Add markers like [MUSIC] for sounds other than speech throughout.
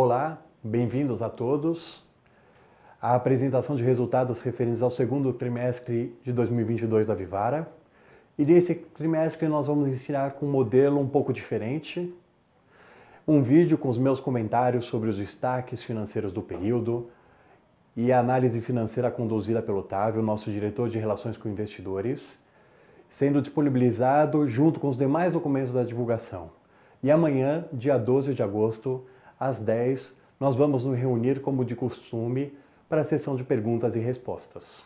Olá, bem-vindos a todos à apresentação de resultados referentes ao segundo trimestre de 2022 da Vivara. E nesse trimestre nós vamos ensinar com um modelo um pouco diferente, um vídeo com os meus comentários sobre os destaques financeiros do período e a análise financeira conduzida pelo Otávio, nosso diretor de relações com investidores, sendo disponibilizado junto com os demais documentos da divulgação. E amanhã, dia 12 de agosto, às 10, nós vamos nos reunir como de costume para a sessão de perguntas e respostas.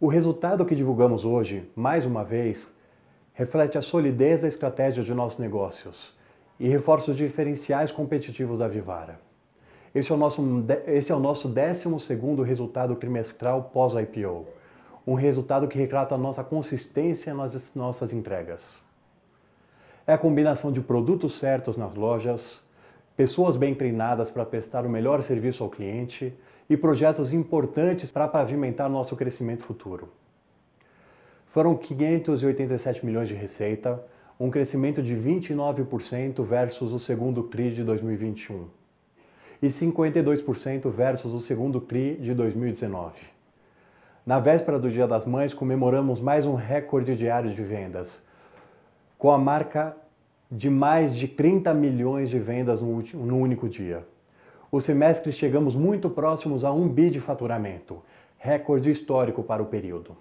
O resultado que divulgamos hoje, mais uma vez, reflete a solidez da estratégia de nossos negócios e reforça os diferenciais competitivos da Vivara. Esse é o nosso, esse é o nosso 12 resultado trimestral pós-IPO, um resultado que retrata a nossa consistência nas nossas entregas. É a combinação de produtos certos nas lojas, pessoas bem treinadas para prestar o melhor serviço ao cliente e projetos importantes para pavimentar nosso crescimento futuro. Foram 587 milhões de receita, um crescimento de 29% versus o segundo TRI de 2021 e 52% versus o segundo TRI de 2019. Na véspera do Dia das Mães, comemoramos mais um recorde diário de vendas, com a marca de mais de 30 milhões de vendas no, último, no único dia. O semestre chegamos muito próximos a um bi de faturamento, recorde histórico para o período.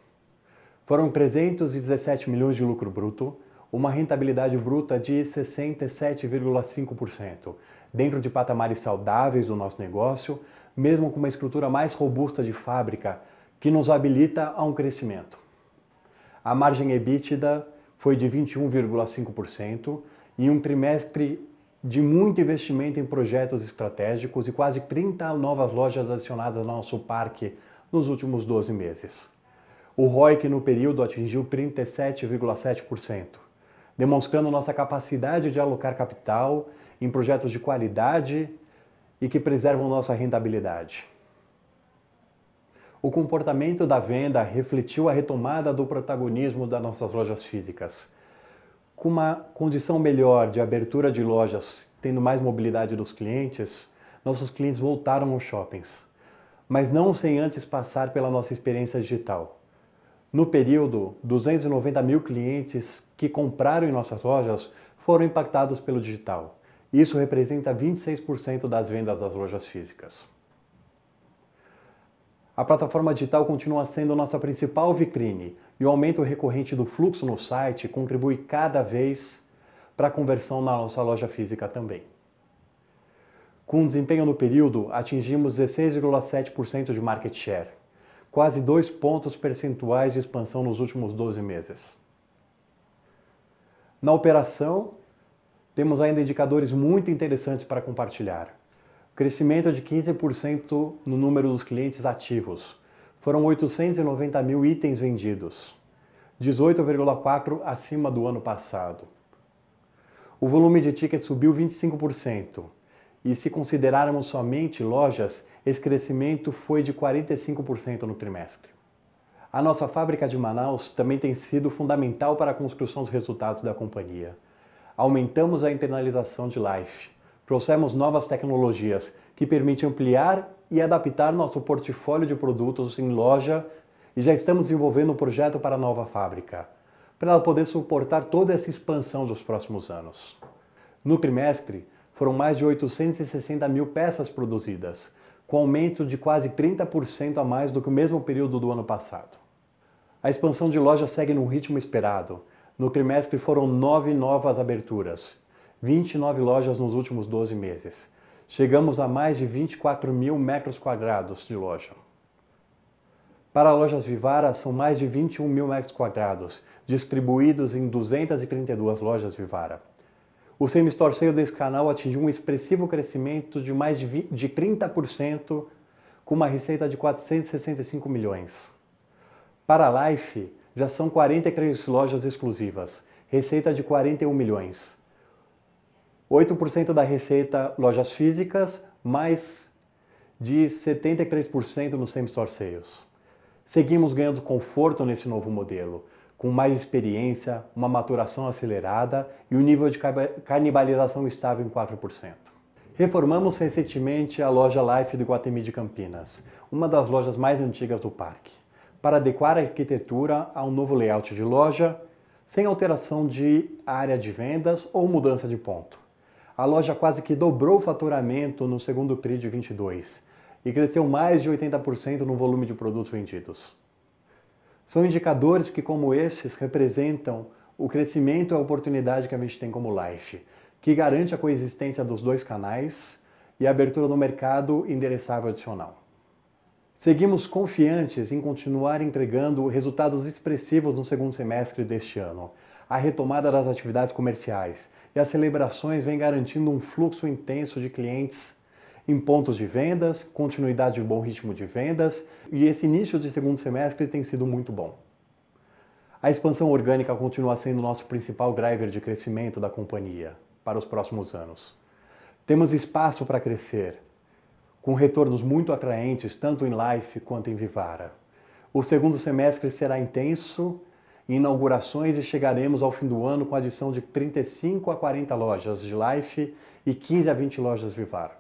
Foram 317 milhões de lucro bruto, uma rentabilidade bruta de 67,5%, dentro de patamares saudáveis do nosso negócio, mesmo com uma estrutura mais robusta de fábrica que nos habilita a um crescimento. A margem EBITDA foi de 21,5% e um trimestre de muito investimento em projetos estratégicos e quase 30 novas lojas adicionadas ao nosso parque nos últimos 12 meses. O ROIC no período atingiu 37,7%, demonstrando nossa capacidade de alocar capital em projetos de qualidade e que preservam nossa rentabilidade. O comportamento da venda refletiu a retomada do protagonismo das nossas lojas físicas. Com uma condição melhor de abertura de lojas, tendo mais mobilidade dos clientes, nossos clientes voltaram aos shoppings, mas não sem antes passar pela nossa experiência digital. No período, 290 mil clientes que compraram em nossas lojas foram impactados pelo digital. Isso representa 26% das vendas das lojas físicas. A plataforma digital continua sendo nossa principal vitrine e o aumento recorrente do fluxo no site contribui cada vez para a conversão na nossa loja física também. Com desempenho no período, atingimos 16,7% de market share quase dois pontos percentuais de expansão nos últimos 12 meses. Na operação, temos ainda indicadores muito interessantes para compartilhar. Crescimento de 15% no número dos clientes ativos. Foram 890 mil itens vendidos, 18,4% acima do ano passado. O volume de tickets subiu 25%, e se considerarmos somente lojas, esse crescimento foi de 45% no trimestre. A nossa fábrica de Manaus também tem sido fundamental para a construção dos resultados da companhia. Aumentamos a internalização de Life, trouxemos novas tecnologias que permitem ampliar e adaptar nosso portfólio de produtos em loja e já estamos desenvolvendo um projeto para a nova fábrica, para ela poder suportar toda essa expansão dos próximos anos. No trimestre, foram mais de 860 mil peças produzidas, com aumento de quase 30% a mais do que o mesmo período do ano passado. A expansão de lojas segue no ritmo esperado. No trimestre foram nove novas aberturas, 29 lojas nos últimos 12 meses. Chegamos a mais de 24 mil metros quadrados de loja. Para lojas Vivara, são mais de 21 mil metros quadrados, distribuídos em 232 lojas Vivara. O semi-store sale desse canal atingiu um expressivo crescimento de mais de, 20, de 30%, com uma receita de 465 milhões. Para Life, já são 43 lojas exclusivas, receita de 41 milhões. 8% da receita lojas físicas, mais de 73% no same-store sales. Seguimos ganhando conforto nesse novo modelo, com mais experiência, uma maturação acelerada e um nível de canibalização estável em 4%. Reformamos recentemente a loja Life do Guatemi de Campinas, uma das lojas mais antigas do parque, para adequar a arquitetura a um novo layout de loja, sem alteração de área de vendas ou mudança de ponto. A loja quase que dobrou o faturamento no segundo TRI de 22 e cresceu mais de 80% no volume de produtos vendidos. São indicadores que, como estes, representam o crescimento e a oportunidade que a gente tem como Life, que garante a coexistência dos dois canais e a abertura no mercado endereçável adicional. Seguimos confiantes em continuar entregando resultados expressivos no segundo semestre deste ano. A retomada das atividades comerciais e as celebrações vem garantindo um fluxo intenso de clientes em pontos de vendas, continuidade de bom ritmo de vendas e esse início de segundo semestre tem sido muito bom. A expansão orgânica continua sendo nosso principal driver de crescimento da companhia para os próximos anos. Temos espaço para crescer, com retornos muito atraentes tanto em Life quanto em Vivara. O segundo semestre será intenso inaugurações e chegaremos ao fim do ano com a adição de 35 a 40 lojas de Life e 15 a 20 lojas Vivara.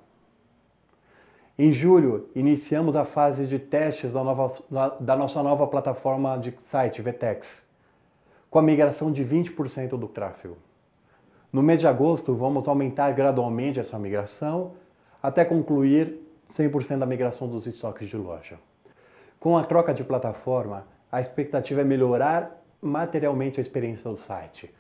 Em julho, iniciamos a fase de testes da, nova, da nossa nova plataforma de site, VTEX, com a migração de 20% do tráfego. No mês de agosto, vamos aumentar gradualmente essa migração até concluir 100% da migração dos estoques de loja. Com a troca de plataforma, a expectativa é melhorar materialmente a experiência do site.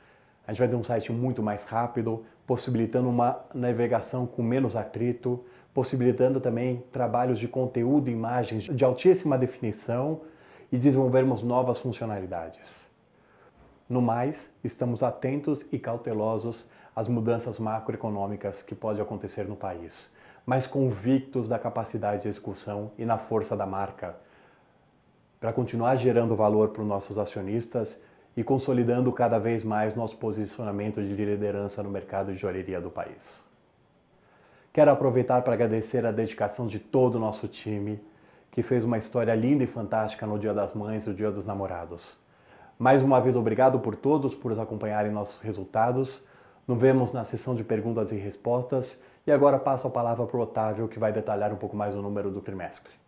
A gente vai ter um site muito mais rápido, possibilitando uma navegação com menos atrito, possibilitando também trabalhos de conteúdo e imagens de altíssima definição e desenvolvermos novas funcionalidades. No mais, estamos atentos e cautelosos às mudanças macroeconômicas que podem acontecer no país, mas convictos da capacidade de execução e na força da marca para continuar gerando valor para os nossos acionistas e consolidando cada vez mais nosso posicionamento de liderança no mercado de joalheria do país. Quero aproveitar para agradecer a dedicação de todo o nosso time, que fez uma história linda e fantástica no Dia das Mães e no Dia dos Namorados. Mais uma vez, obrigado por todos por acompanharem nossos resultados. Nos vemos na sessão de perguntas e respostas. E agora passo a palavra para o Otávio, que vai detalhar um pouco mais o número do trimestre.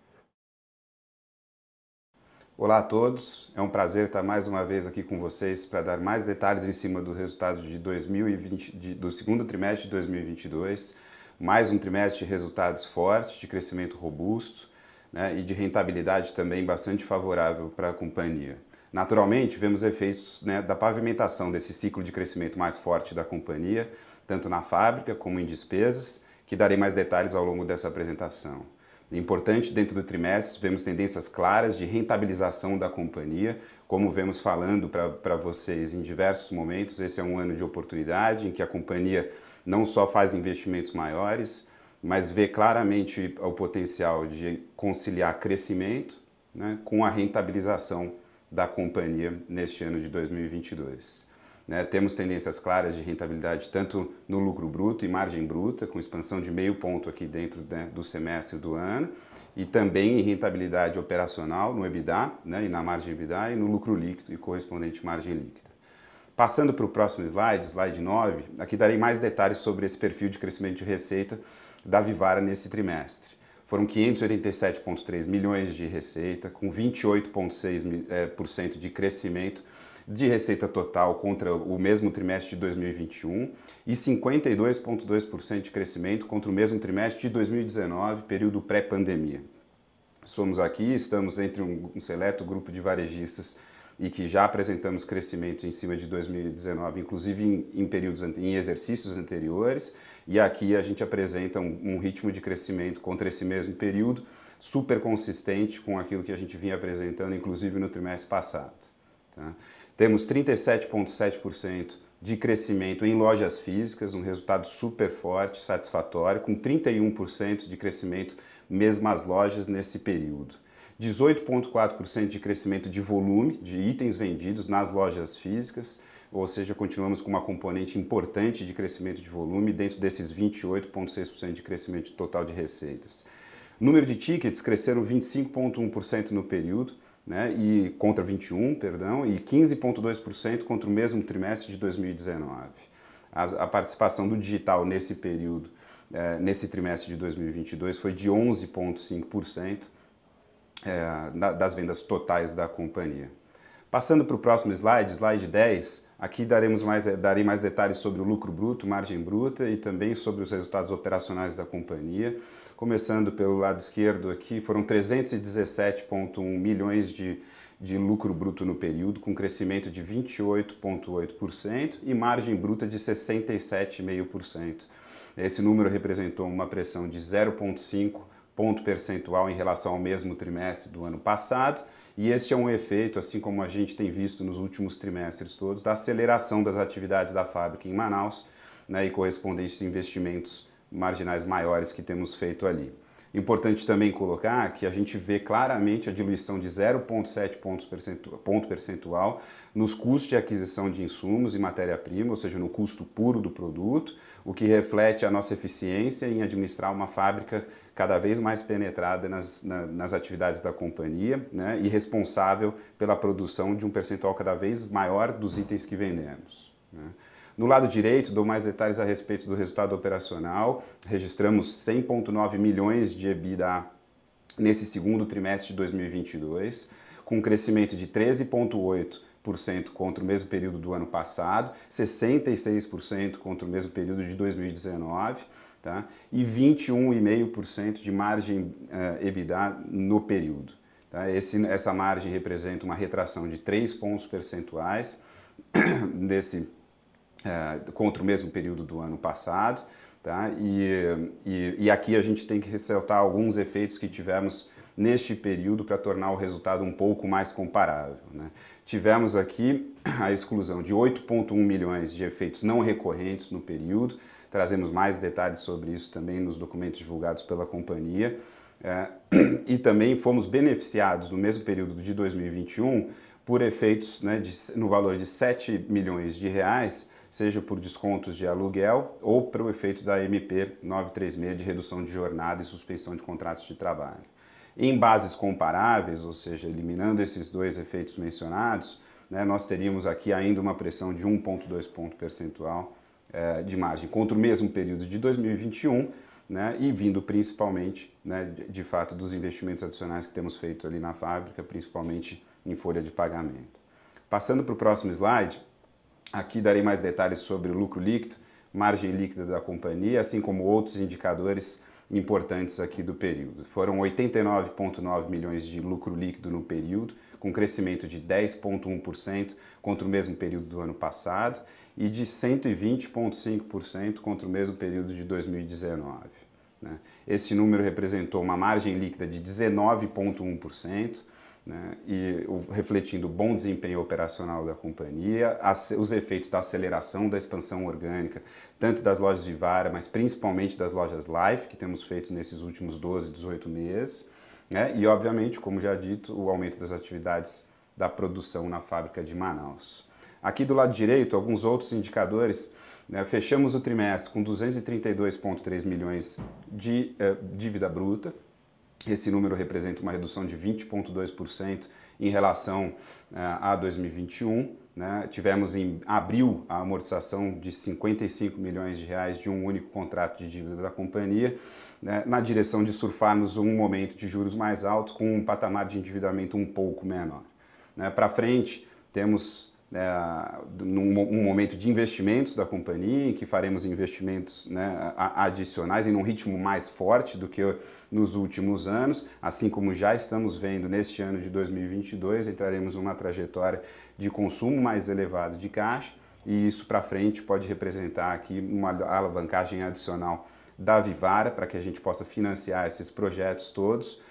Olá a todos, é um prazer estar mais uma vez aqui com vocês para dar mais detalhes em cima do resultado de 2020, de, do segundo trimestre de 2022. Mais um trimestre de resultados fortes, de crescimento robusto né, e de rentabilidade também bastante favorável para a companhia. Naturalmente, vemos efeitos né, da pavimentação desse ciclo de crescimento mais forte da companhia, tanto na fábrica como em despesas, que darei mais detalhes ao longo dessa apresentação. Importante, dentro do trimestre, vemos tendências claras de rentabilização da companhia, como vemos falando para vocês em diversos momentos, esse é um ano de oportunidade em que a companhia não só faz investimentos maiores, mas vê claramente o potencial de conciliar crescimento né, com a rentabilização da companhia neste ano de 2022. Né, temos tendências claras de rentabilidade tanto no lucro bruto e margem bruta, com expansão de meio ponto aqui dentro né, do semestre do ano, e também em rentabilidade operacional no EBITDA né, e na margem EBITDA e no lucro líquido e correspondente margem líquida. Passando para o próximo slide, slide 9, aqui darei mais detalhes sobre esse perfil de crescimento de receita da Vivara nesse trimestre. Foram 587,3 milhões de receita, com 28,6% eh, de crescimento de receita total contra o mesmo trimestre de 2021 e 52,2% de crescimento contra o mesmo trimestre de 2019, período pré-pandemia. Somos aqui, estamos entre um seleto grupo de varejistas e que já apresentamos crescimento em cima de 2019, inclusive em, em períodos em exercícios anteriores, e aqui a gente apresenta um, um, ritmo de crescimento contra esse mesmo período super consistente com aquilo que a gente vinha apresentando, inclusive no trimestre passado. Tá? Temos 37,7% de crescimento em lojas físicas, um resultado super forte, satisfatório, com 31% de crescimento mesmo as lojas nesse período. 18,4% de crescimento de volume de itens vendidos nas lojas físicas, ou seja, continuamos com uma componente importante de crescimento de volume dentro desses 28,6% de crescimento total de receitas. Número de tickets cresceram 25,1% no período, né, e contra 21, perdão, e 15,2% contra o mesmo trimestre de 2019. A, a, participação do digital nesse período é, nesse trimestre de 2022 foi de 11,5% é, das vendas totais da companhia. Passando para o próximo slide, slide 10, aqui daremos mais, darei mais detalhes sobre o lucro bruto, margem bruta e também sobre os resultados operacionais da companhia. Começando pelo lado esquerdo aqui, foram 317,1 milhões de, de lucro bruto no período, com crescimento de 28,8% e margem bruta de 67,5%. Esse número representou uma pressão de 0,5 ponto percentual em relação ao mesmo trimestre do ano passado, e este é um efeito, assim como a gente tem visto nos últimos trimestres todos, da aceleração das atividades da fábrica em Manaus né, e correspondentes investimentos marginais maiores que temos feito ali. Importante também colocar que a gente vê claramente a diluição de 0,7 ponto percentual nos custos de aquisição de insumos e matéria-prima, ou seja, no custo puro do produto, o que reflete a nossa eficiência em administrar uma fábrica cada vez mais penetrada nas, na, nas atividades da companhia né, e responsável pela produção de um percentual cada vez maior dos itens que vendemos. Né. No lado direito, dou mais detalhes a respeito do resultado operacional. Registramos 100,9 milhões de EBITDA nesse segundo trimestre de 2022, com um crescimento de 13,8% contra o mesmo período do ano passado, 66% contra o mesmo período de 2019 tá? e 21,5% de margem uh, EBITDA no período. Tá? Esse, essa margem representa uma retração de 3 pontos percentuais [CLEARS THROAT] desse é, contra o mesmo período do ano passado. Tá? E, e, e, aqui a gente tem que ressaltar alguns efeitos que tivemos neste período para tornar o resultado um pouco mais comparável. Né? Tivemos aqui a exclusão de 8,1 milhões de efeitos não recorrentes no período, trazemos mais detalhes sobre isso também nos documentos divulgados pela companhia. É, e também fomos beneficiados no mesmo período de 2021 por efeitos né, de, no valor de 7 milhões de reais seja por descontos de aluguel ou pelo efeito da MP 936 de redução de jornada e suspensão de contratos de trabalho. Em bases comparáveis, ou seja, eliminando esses dois efeitos mencionados, né, nós teríamos aqui ainda uma pressão de 1,2 ponto percentual eh, de margem contra o mesmo período de 2021, né, e vindo principalmente, né, de, de fato, dos investimentos adicionais que temos feito ali na fábrica, principalmente em folha de pagamento. Passando para o próximo slide, Aqui darei mais detalhes sobre o lucro líquido, margem líquida da companhia, assim como outros indicadores importantes aqui do período. Foram 89,9 milhões de lucro líquido no período, com crescimento de 10,1% contra o mesmo período do ano passado e de 120,5% contra o mesmo período de 2019. Né? Esse número representou uma margem líquida de 19,1%, né, e refletindo o bom desempenho operacional da companhia, as, os efeitos da aceleração da expansão orgânica, tanto das lojas Vivara, mas principalmente das lojas Life, que temos feito nesses últimos 12, 18 meses, né, e obviamente, como já dito, o aumento das atividades da produção na fábrica de Manaus. Aqui do lado direito, alguns outros indicadores. Né, fechamos o trimestre com 232,3 milhões de eh, dívida bruta, esse número representa uma redução de 20,2% em relação uh, a 2021. Né? Tivemos em abril a amortização de 55 milhões de reais de um único contrato de dívida da companhia, né? na direção de surfarmos um momento de juros mais alto com um patamar de endividamento um pouco menor. Né? Para frente, temos é, num um momento de investimentos da companhia, em que faremos investimentos né, adicionais em um ritmo mais forte do que nos últimos anos, assim como já estamos vendo neste ano de 2022, entraremos numa trajetória de consumo mais elevado de caixa e isso para frente pode representar aqui uma alavancagem adicional da Vivara para que a gente possa financiar esses projetos todos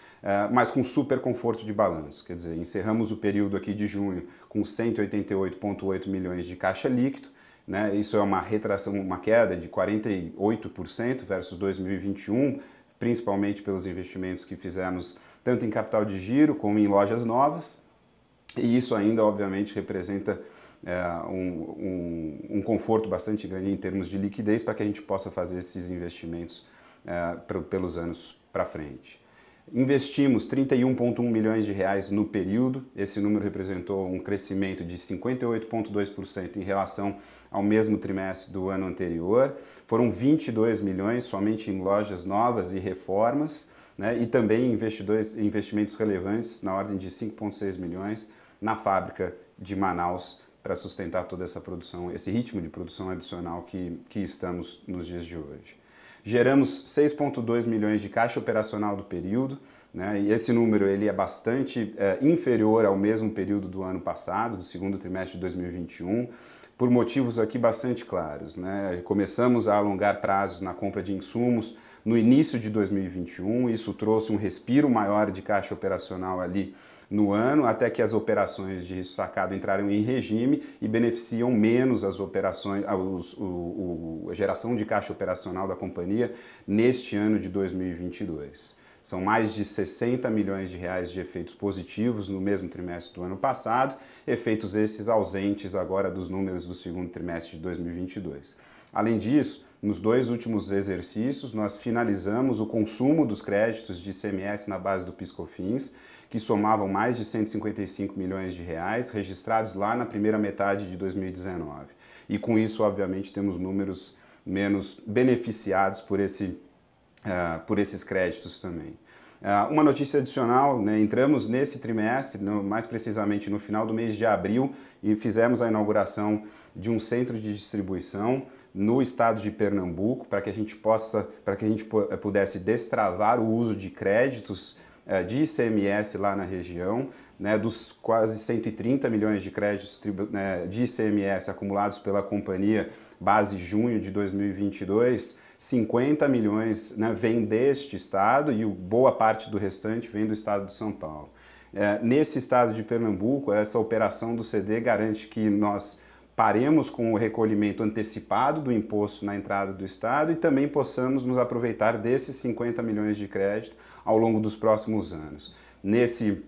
mas com super conforto de balanço. Quer dizer, encerramos o período aqui de junho com 188,8 milhões de caixa líquido, né? isso é uma retração, uma queda de 48% versus 2021, principalmente pelos investimentos que fizemos tanto em capital de giro como em lojas novas, e isso ainda, obviamente, representa é, um, um, um, conforto bastante grande em termos de liquidez para que a gente possa fazer esses investimentos é, pelos anos para frente. Investimos 31,1 milhões de reais no período. Esse número representou um crescimento de 58,2% em relação ao mesmo trimestre do ano anterior. Foram 22 milhões somente em lojas novas e reformas, né? e também investimentos relevantes na ordem de 5,6 milhões na fábrica de Manaus para sustentar toda essa produção, esse ritmo de produção adicional que, que estamos nos dias de hoje. Geramos 6,2 milhões de caixa operacional do período, né? e esse número ele é bastante é, inferior ao mesmo período do ano passado, do segundo trimestre de 2021, por motivos aqui bastante claros. Né? Começamos a alongar prazos na compra de insumos no início de 2021, isso trouxe um respiro maior de caixa operacional ali no ano, até que as operações de risco sacado entraram em regime e beneficiam menos as operações, os, o, o, a geração de caixa operacional da companhia neste ano de 2022. São mais de 60 milhões de reais de efeitos positivos no mesmo trimestre do ano passado, efeitos esses ausentes agora dos números do segundo trimestre de 2022. Além disso, nos dois últimos exercícios, nós finalizamos o consumo dos créditos de ICMS na base do PiscoFins, que somavam mais de 155 milhões de reais, registrados lá na primeira metade de 2019. E com isso, obviamente, temos números menos beneficiados por, esse, uh, por esses créditos também. Uh, uma notícia adicional, né, entramos nesse trimestre, no, mais precisamente no final do mês de abril, e fizemos a inauguração de um centro de distribuição no estado de Pernambuco para que a gente possa, para que a gente pudesse destravar o uso de créditos de ICMS lá na região, né, dos quase 130 milhões de créditos né, de ICMS acumulados pela companhia base junho de 2022, 50 milhões né, vem deste estado e boa parte do restante vem do estado de São Paulo. É, nesse estado de Pernambuco, essa operação do CD garante que nós paremos com o recolhimento antecipado do imposto na entrada do Estado e também possamos nos aproveitar desses 50 milhões de crédito ao longo dos próximos anos. Nesse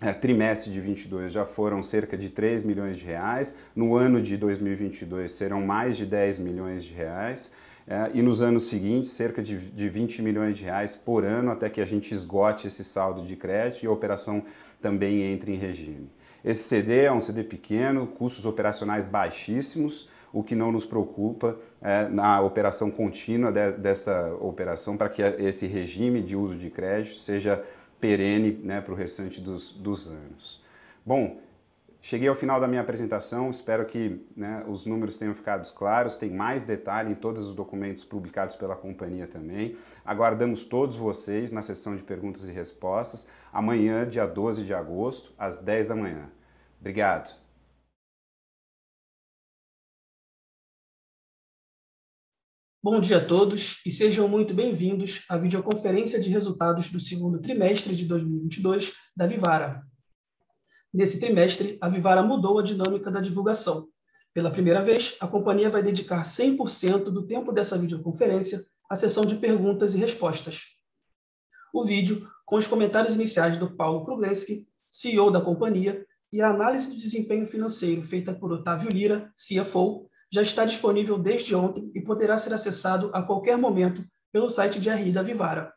é, trimestre de 22 já foram cerca de 3 milhões de reais, no ano de 2022 serão mais de 10 milhões de reais. É, e nos anos seguintes, cerca de, de 20 milhões de reais por ano, até que a gente esgote esse saldo de crédito e a operação também entre em regime. Esse CD é um CD pequeno, custos operacionais baixíssimos, o que não nos preocupa é, na operação contínua de, desta operação para que esse regime de uso de crédito seja perene né, para o restante dos, dos anos. Bom, cheguei ao final da minha apresentação, espero que né, os números tenham ficado claros, tem mais detalhe em todos os documentos publicados pela companhia também. Aguardamos todos vocês na sessão de perguntas e respostas, amanhã, dia 12 de agosto, às 10 da manhã. Obrigado. Bom dia a todos e sejam muito bem-vindos à videoconferência de resultados do segundo trimestre de 2022 da Vivara. Nesse trimestre, a Vivara mudou a dinâmica da divulgação. Pela primeira vez, a companhia vai dedicar 100% do tempo dessa videoconferência à sessão de perguntas e respostas. O vídeo, com os comentários iniciais do Paulo Krugleski, CEO da companhia, e a análise do desempenho financeiro feita por Otávio Lira, CFO, já está disponível desde ontem e poderá ser acessado a qualquer momento pelo site de RI da Vivara.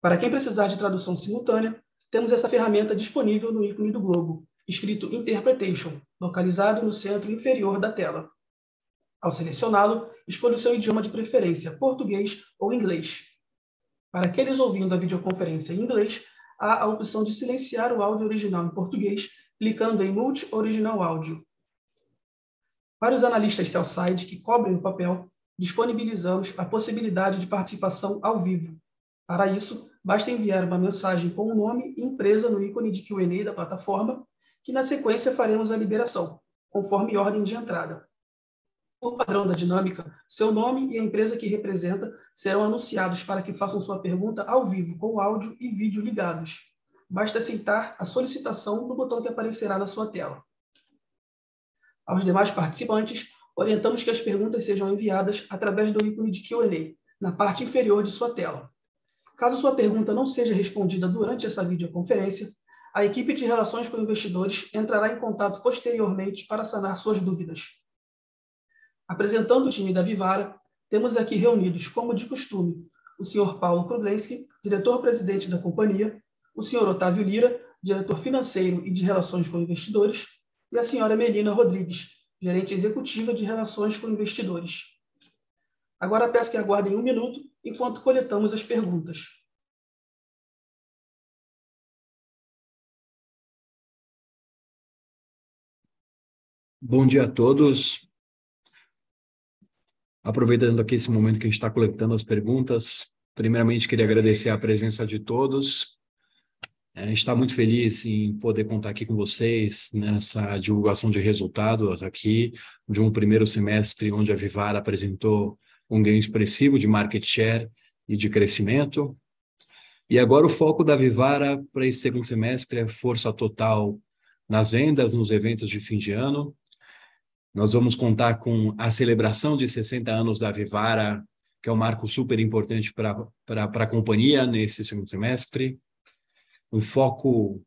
Para quem precisar de tradução simultânea, temos essa ferramenta disponível no ícone do globo, escrito Interpretation, localizado no centro inferior da tela. Ao selecioná-lo, escolha o seu idioma de preferência, português ou inglês. Para aqueles ouvindo a videoconferência em inglês, há a opção de silenciar o áudio original em português, clicando em Mute Original Áudio. Para os analistas sell-side que cobrem o papel, disponibilizamos a possibilidade de participação ao vivo. Para isso, basta enviar uma mensagem com o nome e empresa no ícone de Q&A da plataforma, que na sequência faremos a liberação, conforme ordem de entrada. Por padrão da dinâmica, seu nome e a empresa que representa serão anunciados para que façam sua pergunta ao vivo, com áudio e vídeo ligados. Basta aceitar a solicitação no botão que aparecerá na sua tela. Aos demais participantes, orientamos que as perguntas sejam enviadas através do ícone de Q&A, na parte inferior de sua tela. Caso sua pergunta não seja respondida durante essa videoconferência, a equipe de relações com investidores entrará em contato posteriormente para sanar suas dúvidas. Apresentando o time da Vivara, temos aqui reunidos, como de costume, o senhor Paulo Krudlensky, diretor-presidente da companhia, o senhor Otávio Lira, diretor financeiro e de relações com investidores, e a senhora Melina Rodrigues, gerente executiva de relações com investidores. Agora peço que aguardem um minuto enquanto coletamos as perguntas. Bom dia a todos. Aproveitando aqui esse momento que a gente está coletando as perguntas, primeiramente queria agradecer a presença de todos. É, a gente está muito feliz em poder contar aqui com vocês nessa divulgação de resultados aqui de um primeiro semestre onde a Vivara apresentou um ganho expressivo de market share e de crescimento. E agora o foco da Vivara para esse segundo semestre é força total nas vendas, nos eventos de fim de ano, nós vamos contar com a celebração de 60 anos da Vivara, que é um marco super importante para a companhia nesse segundo semestre. Um foco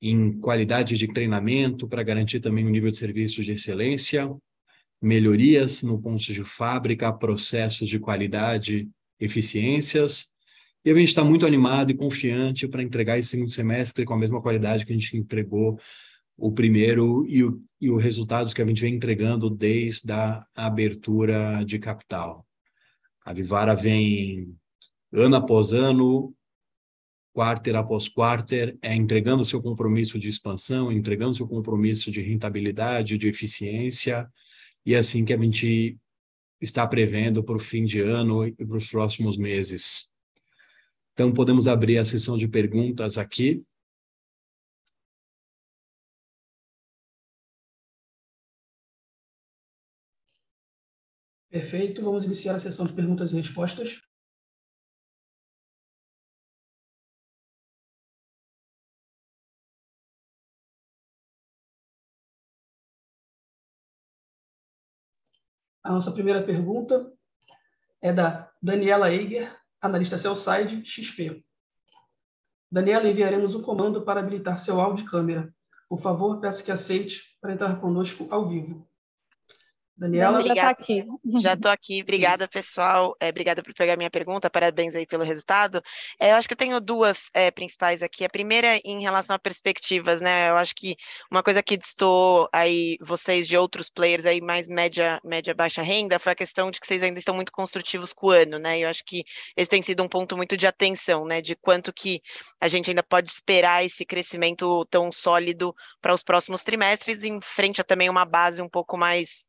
em qualidade de treinamento para garantir também um nível de serviço de excelência, melhorias no ponto de fábrica, processos de qualidade, eficiências. E a gente está muito animado e confiante para entregar esse segundo semestre com a mesma qualidade que a gente entregou o primeiro e, o, e os resultados que a gente vem entregando desde a abertura de capital. A Vivara vem ano após ano, quarter após quarter, é entregando seu compromisso de expansão, entregando seu compromisso de rentabilidade, de eficiência, e é assim que a gente está prevendo para o fim de ano e para os próximos meses. Então, podemos abrir a sessão de perguntas aqui. Perfeito. Vamos iniciar a sessão de perguntas e respostas. A nossa primeira pergunta é da Daniela Eiger, analista Cellside XP. Daniela, enviaremos um comando para habilitar seu áudio e câmera. Por favor, peço que aceite para entrar conosco ao vivo. Daniela já está aqui. Já estou aqui. Obrigada, pessoal. É, obrigada por pegar minha pergunta. Parabéns aí pelo resultado. É, eu acho que eu tenho duas é, principais aqui. A primeira em relação a perspectivas, né? Eu acho que uma coisa que distou aí vocês de outros players aí mais média, média baixa renda foi a questão de que vocês ainda estão muito construtivos com o ano, né? Eu acho que esse tem sido um ponto muito de atenção, né? De quanto que a gente ainda pode esperar esse crescimento tão sólido para os próximos trimestres, em frente a também uma base um pouco mais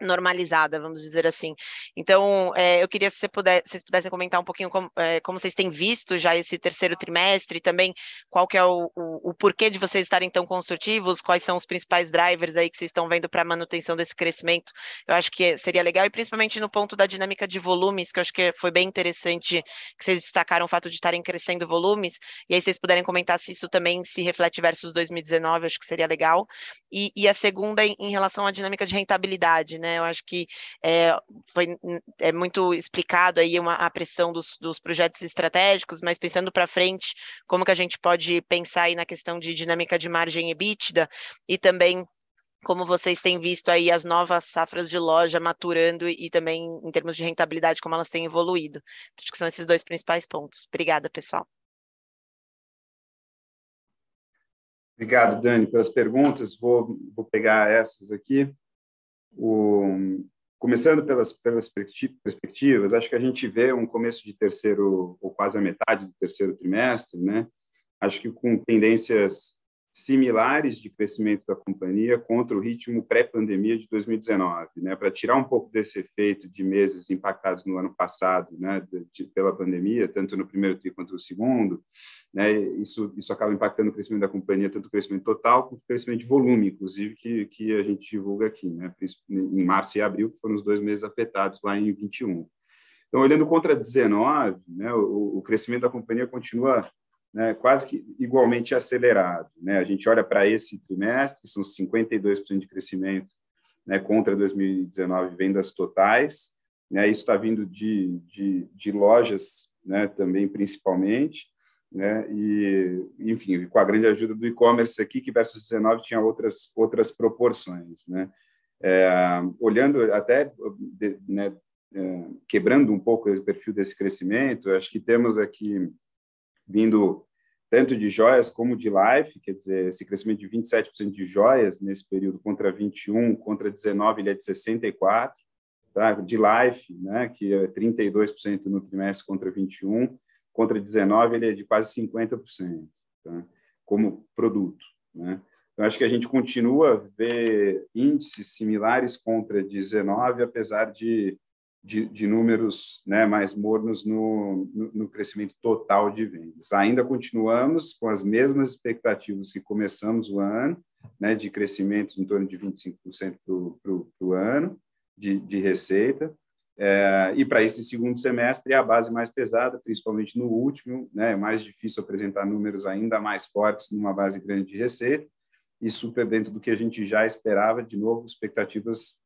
normalizada, vamos dizer assim. Então, é, eu queria se você puder, vocês pudessem comentar um pouquinho como, é, como, vocês têm visto já esse terceiro trimestre, também qual que é o, o, o, porquê de vocês estarem tão construtivos, quais são os principais drivers aí que vocês estão vendo para a manutenção desse crescimento. Eu acho que seria legal, e principalmente no ponto da dinâmica de volumes, que eu acho que foi bem interessante que vocês destacaram o fato de estarem crescendo volumes, e aí vocês puderem comentar se isso também se reflete versus 2019, acho que seria legal. E, e a segunda em relação à dinâmica de rentabilidade, né? Né? Eu acho que é, foi é muito explicado aí uma, a pressão dos, dos projetos estratégicos, mas pensando para frente, como que a gente pode pensar aí na questão de dinâmica de margem EBITDA e também como vocês têm visto aí as novas safras de loja maturando e, e também em termos de rentabilidade, como elas têm evoluído. Acho que são esses dois principais pontos. Obrigada, pessoal. Obrigado, Dani, pelas perguntas. Vou, vou pegar essas aqui. O, começando pelas, pelas perspectivas, acho que a gente vê um começo de terceiro, ou quase a metade do terceiro trimestre, né? Acho que com tendências similares de crescimento da companhia contra o ritmo pré-pandemia de 2019, né? Para tirar um pouco desse efeito de meses impactados no ano passado, né? De, pela pandemia, tanto no primeiro tri quanto no segundo, né? Isso isso acaba impactando o crescimento da companhia, tanto o crescimento total quanto o crescimento de volume, inclusive que que a gente divulga aqui, né? Em março e abril, que foram os dois meses afetados lá em 21. Então, olhando contra 19, né? O, o crescimento da companhia continua né, quase que igualmente acelerado. Né? A gente olha para esse trimestre, são 52% de crescimento né, contra 2019 vendas totais. Né? Isso está vindo de, de, de lojas né, também, principalmente. Né? E, enfim, com a grande ajuda do e-commerce aqui, que versus 19 tinha outras, outras proporções. Né? É, olhando até né, é, quebrando um pouco o perfil desse crescimento, acho que temos aqui vindo tanto de joias como de life, quer dizer, esse crescimento de 27% de joias nesse período contra 21, contra 19, ele é de 64, tá? De life, né, que é 32% no trimestre contra 21, contra 19 ele é de quase 50%, tá? Como produto, né? Então acho que a gente continua a ver índices similares contra 19, apesar de de, de números né, mais mornos no, no, no, crescimento total de vendas. Ainda continuamos com as mesmas expectativas que começamos o ano, né, de crescimento em torno de 25% para o ano de, de receita, é, e para esse segundo semestre é a base mais pesada, principalmente no último, né, é mais difícil apresentar números ainda mais fortes numa base grande de receita, e super dentro do que a gente já esperava, de novo, expectativas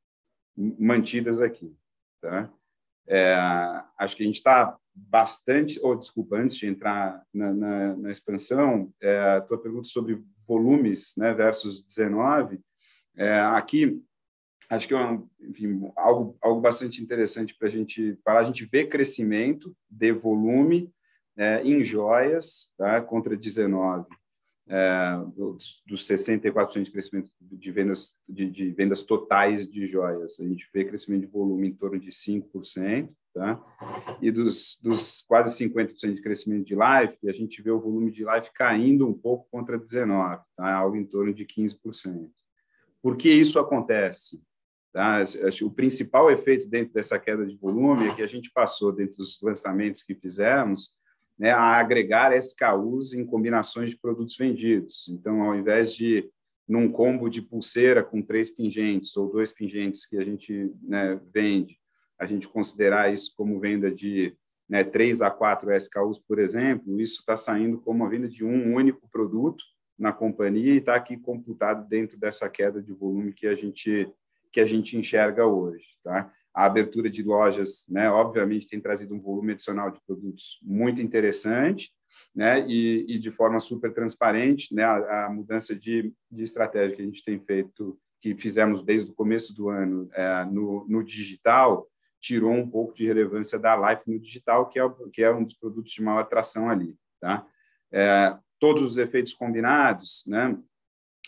mantidas aqui. Tá? É, acho que a gente está bastante, ou oh, desculpa, antes de entrar na, na, na expansão, é, a tua pergunta sobre volumes né, versus 19, é, aqui acho que é um, enfim, algo, algo bastante interessante para a gente falar. A gente vê crescimento de volume é, em joias tá, contra 19 é, dos, dos 64% de crescimento de vendas, de, de, vendas totais de joias. A gente vê crescimento de volume em torno de 5%, tá? E dos, dos quase 50% de crescimento de life, a gente vê o volume de life caindo um pouco contra 19%, tá? Algo em torno de 15%. Por que isso acontece? Tá? O principal efeito dentro dessa queda de volume é que a gente passou, dentro dos lançamentos que fizemos, né, a agregar SKUs em combinações de produtos vendidos. Então, ao invés de num combo de pulseira com três pingentes ou dois pingentes que a gente né, vende, a gente considerar isso como venda de né, três a quatro SKUs, por exemplo, isso está saindo como a venda de um único produto na companhia e está aqui computado dentro dessa queda de volume que a gente que a gente enxerga hoje, tá? A abertura de lojas, né, obviamente, tem trazido um volume adicional de produtos muito interessante, né, e, e de forma super transparente, né, a, a mudança de, de, estratégia que a gente tem feito, que fizemos desde o começo do ano é, no, no digital, tirou um pouco de relevância da Life no digital, que é, que é um dos produtos de maior atração ali, tá? É, todos os efeitos combinados, né,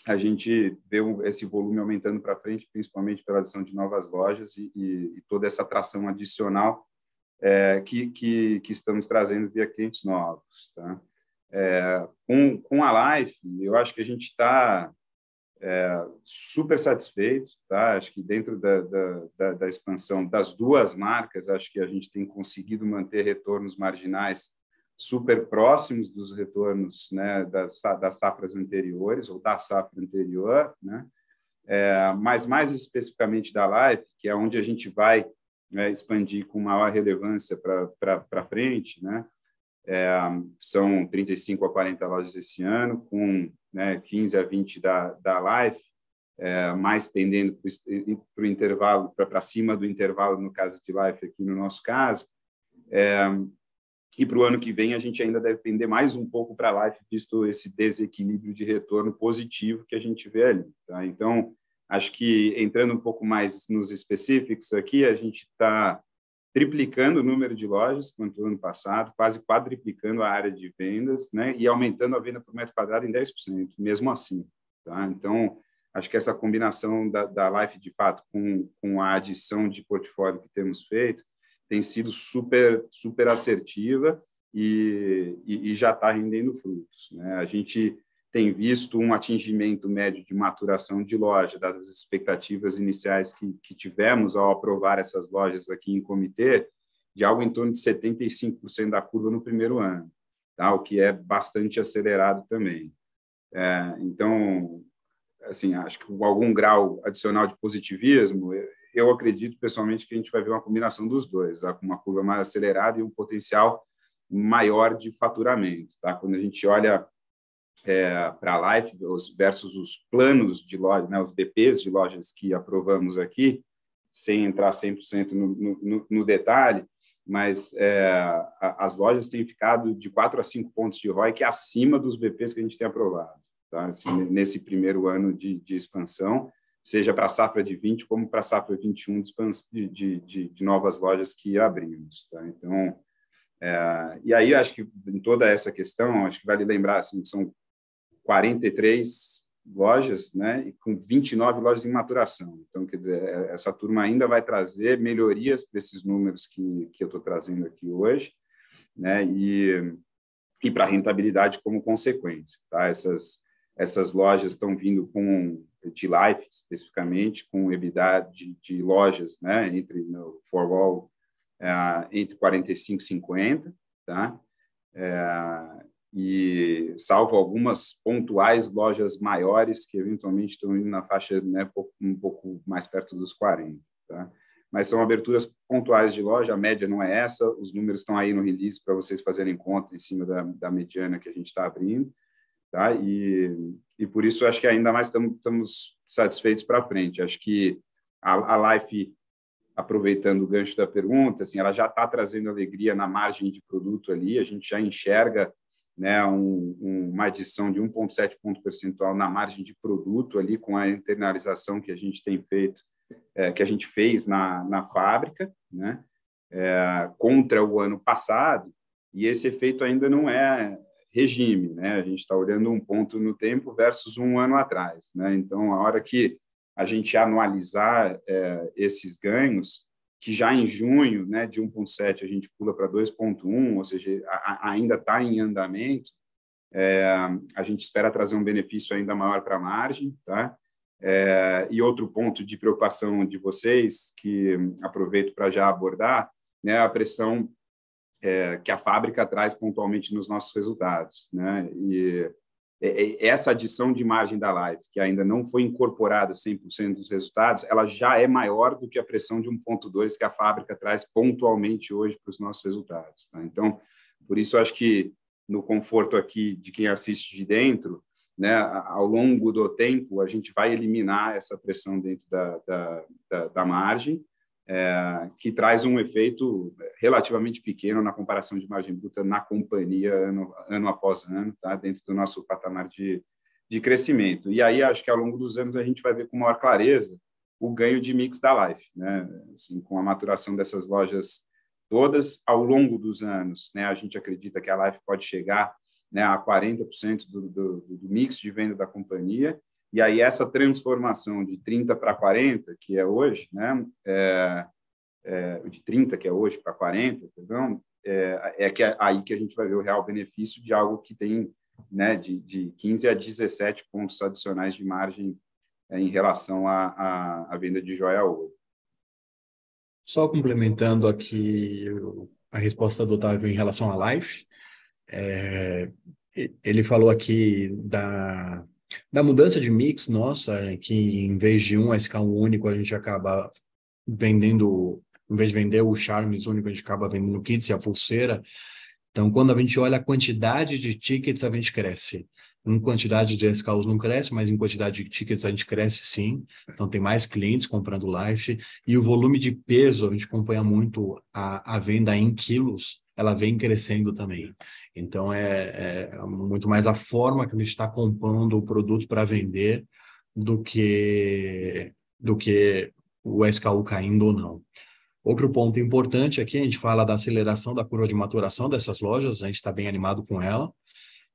a gente vê esse volume aumentando para frente, principalmente pela adição de novas lojas e, e, e toda essa atração adicional é, que, que, que, estamos trazendo via clientes novos. Tá? É, com, com a Life, eu acho que a gente está é, super satisfeito. Tá? Acho que dentro da, da, da, da expansão das duas marcas, acho que a gente tem conseguido manter retornos marginais super próximos dos retornos né, das, das safras anteriores ou da safra anterior, né? É, mas mais especificamente da Life, que é onde a gente vai né, expandir com maior relevância para frente, né? É, são 35 a 40 lojas esse ano, com né, 15 a 20 da, da Life, é, mais pendendo para o intervalo, para cima do intervalo, no caso de Life, aqui no nosso caso. É, e para o ano que vem a gente ainda deve pender mais um pouco para a Life, visto esse desequilíbrio de retorno positivo que a gente vê ali. Tá? Então, acho que entrando um pouco mais nos específicos aqui, a gente está triplicando o número de lojas quanto o ano passado, quase quadriplicando a área de vendas, né? E aumentando a venda por metro quadrado em 10%, mesmo assim, tá? Então, acho que essa combinação da, da Life, de fato, com, com a adição de portfólio que temos feito, tem sido super, super assertiva e, e, e já está rendendo frutos. Né? A gente tem visto um atingimento médio de maturação de loja, das expectativas iniciais que, que tivemos ao aprovar essas lojas aqui em comitê, de algo em torno de 75% da curva no primeiro ano, tá? o que é bastante acelerado também. É, então, assim, acho que algum grau adicional de positivismo, eu acredito pessoalmente que a gente vai ver uma combinação dos dois, tá? com uma curva mais acelerada e um potencial maior de faturamento. Tá? Quando a gente olha é, para a Life versus os planos de loja, né, os BPs de lojas que aprovamos aqui, sem entrar 100% no, no, no detalhe, mas é, as lojas têm ficado de 4 a 5 pontos de ROI, que é acima dos BPs que a gente tem aprovado. Tá? Assim, nesse primeiro ano de, de expansão, seja para a safra de 20 como para a safra 21 de, de, de, de novas lojas que abrimos. Tá? Então, é, e aí acho que em toda essa questão, acho que vale lembrar assim, que são 43 lojas, né, e com 29 lojas em maturação. Então, quer dizer, é, essa turma ainda vai trazer melhorias para esses números que, que eu estou trazendo aqui hoje, né, e, e para a rentabilidade como consequência. Tá? Essas, essas lojas estão vindo com de life especificamente com EBITDA de, de lojas, né, entre no for all é, entre 45 e 50, tá? É, e salvo algumas pontuais lojas maiores que eventualmente estão indo na faixa né, um pouco mais perto dos 40, tá? Mas são aberturas pontuais de loja, a média não é essa, os números estão aí no release para vocês fazerem conta em cima da, da mediana que a gente está abrindo, tá? E, e por isso acho que ainda mais estamos satisfeitos para frente. Acho que a, a Life, aproveitando o gancho da pergunta, assim, ela já está trazendo alegria na margem de produto ali, a gente já enxerga né, um, um, uma adição de 1,7 ponto percentual na margem de produto ali com a internalização que a gente tem feito, é, que a gente fez na, na fábrica, né, é, contra o ano passado, e esse efeito ainda não é regime, né? A gente está olhando um ponto no tempo versus um ano atrás, né? Então, a hora que a gente anualizar é, esses ganhos, que já em junho, né, de 1,7 a gente pula para 2,1, ou seja, a, ainda está em andamento, é, a gente espera trazer um benefício ainda maior para a margem, tá? É, e outro ponto de preocupação de vocês, que aproveito para já abordar, né, a pressão é, que a fábrica traz pontualmente nos nossos resultados, né? E essa adição de margem da Live, que ainda não foi incorporada 100% dos resultados, ela já é maior do que a pressão de 1.2 que a fábrica traz pontualmente hoje para os nossos resultados. Tá? Então, por isso acho que no conforto aqui de quem assiste de dentro, né, ao longo do tempo a gente vai eliminar essa pressão dentro da, da, da, da margem é, que traz um efeito relativamente pequeno na comparação de margem bruta na companhia ano, ano após ano, tá? dentro do nosso patamar de, de crescimento. E aí, acho que ao longo dos anos a gente vai ver com maior clareza o ganho de mix da Life, né? assim, com a maturação dessas lojas todas ao longo dos anos. Né? A gente acredita que a Life pode chegar né, a 40% do, do, do mix de venda da companhia, e aí essa transformação de 30 para 40, que é hoje, né, é, é, de 30 que é hoje para 40, perdão, é, é que é aí que a gente vai ver o real benefício de algo que tem né, de, de 15 a 17 pontos adicionais de margem é, em relação à, à, venda de joia hoje. Só complementando aqui a resposta do Otávio em relação à Life, é, ele falou aqui da da mudança de mix nossa, é que em vez de um SK único, a gente acaba vendendo, em vez de vender o Charmes único, a gente acaba vendendo o kits e a pulseira. Então, quando a gente olha a quantidade de tickets, a gente cresce. Em quantidade de SKUs não cresce, mas em quantidade de tickets a gente cresce sim. Então, tem mais clientes comprando Life. E o volume de peso, a gente acompanha muito a, a venda em quilos, ela vem crescendo também. Então, é, é muito mais a forma que a gente está compondo o produto para vender do que, do que o SKU caindo ou não. Outro ponto importante aqui, a gente fala da aceleração da curva de maturação dessas lojas, a gente está bem animado com ela.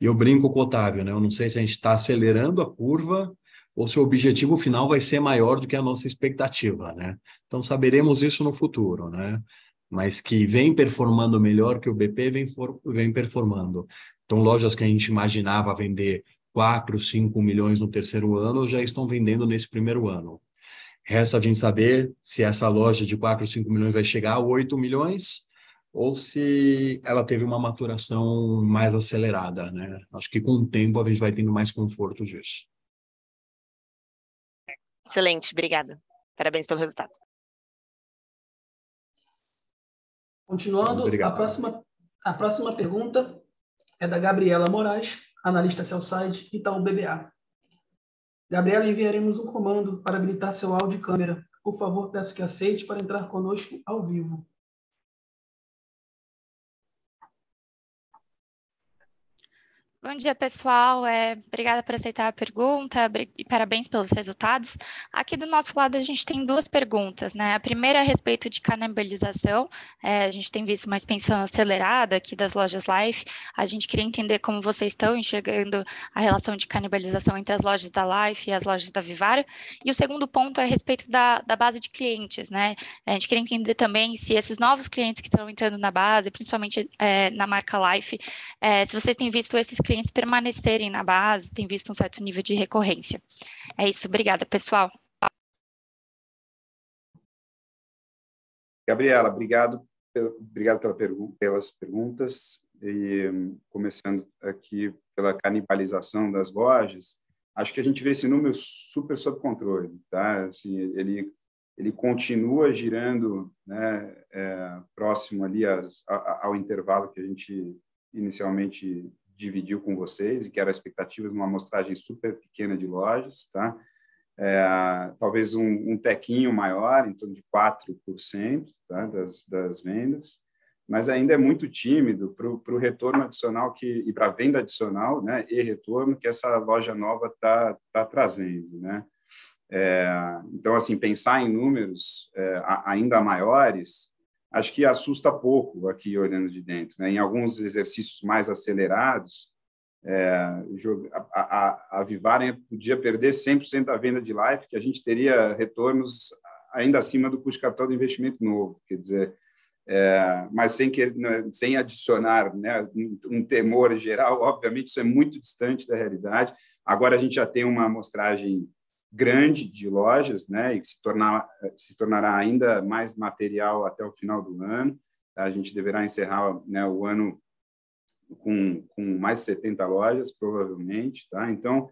E eu brinco com o Otávio, né? Eu não sei se a gente está acelerando a curva ou se o objetivo final vai ser maior do que a nossa expectativa, né? Então saberemos isso no futuro, né? Mas que vem performando melhor que o BP vem, for, vem performando. Então, lojas que a gente imaginava vender 4, 5 milhões no terceiro ano, já estão vendendo nesse primeiro ano. Resta a gente saber se essa loja de 4, 5 milhões vai chegar a 8 milhões ou se ela teve uma maturação mais acelerada, né? Acho que com o tempo a gente vai tendo mais conforto disso. Excelente, obrigada. Parabéns pelo resultado. Continuando, a próxima, a próxima pergunta é da Gabriela Moraes, analista Cellside Itaú BBA. Gabriela, enviaremos um comando para habilitar seu áudio e câmera. Por favor, peço que aceite para entrar conosco ao vivo. Bom dia, pessoal. É, obrigada por aceitar a pergunta e parabéns pelos resultados. Aqui do nosso lado, a gente tem duas perguntas. Né? A primeira é a respeito de canibalização. É, a gente tem visto uma expansão acelerada aqui das lojas Life. A gente queria entender como vocês estão enxergando a relação de canibalização entre as lojas da Life e as lojas da Vivara. E o segundo ponto é a respeito da, da base de clientes. Né? A gente queria entender também se esses novos clientes que estão entrando na base, principalmente é, na marca Life, é, se vocês têm visto esses clientes clientes permanecerem na base, tem visto um certo nível de recorrência. É isso, obrigada, pessoal. Gabriela, obrigado, obrigado pela pelas perguntas. E começando aqui pela canibalização das lojas, acho que a gente vê esse número super sob controle, tá? Assim, ele ele continua girando, né, é, próximo ali ao intervalo que a gente inicialmente dividiu com vocês, e que era a expectativa de uma amostragem super pequena de lojas, tá? É, talvez um, um tequinho maior, em torno de 4% tá? das, das vendas, mas ainda é muito tímido para o retorno adicional que, e para a venda adicional né, e retorno que essa loja nova está tá trazendo. Né? É, então, assim, pensar em números é, ainda maiores acho que assusta pouco aqui olhando de dentro. Né? Em alguns exercícios mais acelerados, é, a, a, a Vivaren podia perder 100% da venda de life, que a gente teria retornos ainda acima do custo capital do investimento novo. Quer dizer, é, mas sem, que, né, sem adicionar né, um temor geral, obviamente isso é muito distante da realidade. Agora a gente já tem uma amostragem grande de lojas, né, e que se, tornar, se tornará ainda mais material até o final do ano. A gente deverá encerrar né, o ano com, com mais de 70 lojas, provavelmente. Tá? Então,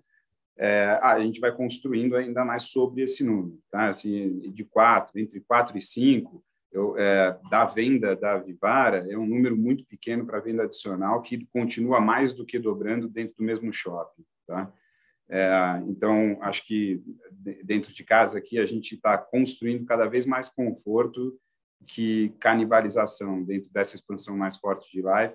é, a gente vai construindo ainda mais sobre esse número. Tá? Assim, de quatro, entre quatro e cinco, eu, é, da venda da Vivara, é um número muito pequeno para venda adicional, que continua mais do que dobrando dentro do mesmo shopping. Tá? É, então, acho que dentro de casa aqui a gente está construindo cada vez mais conforto que canibalização dentro dessa expansão mais forte de live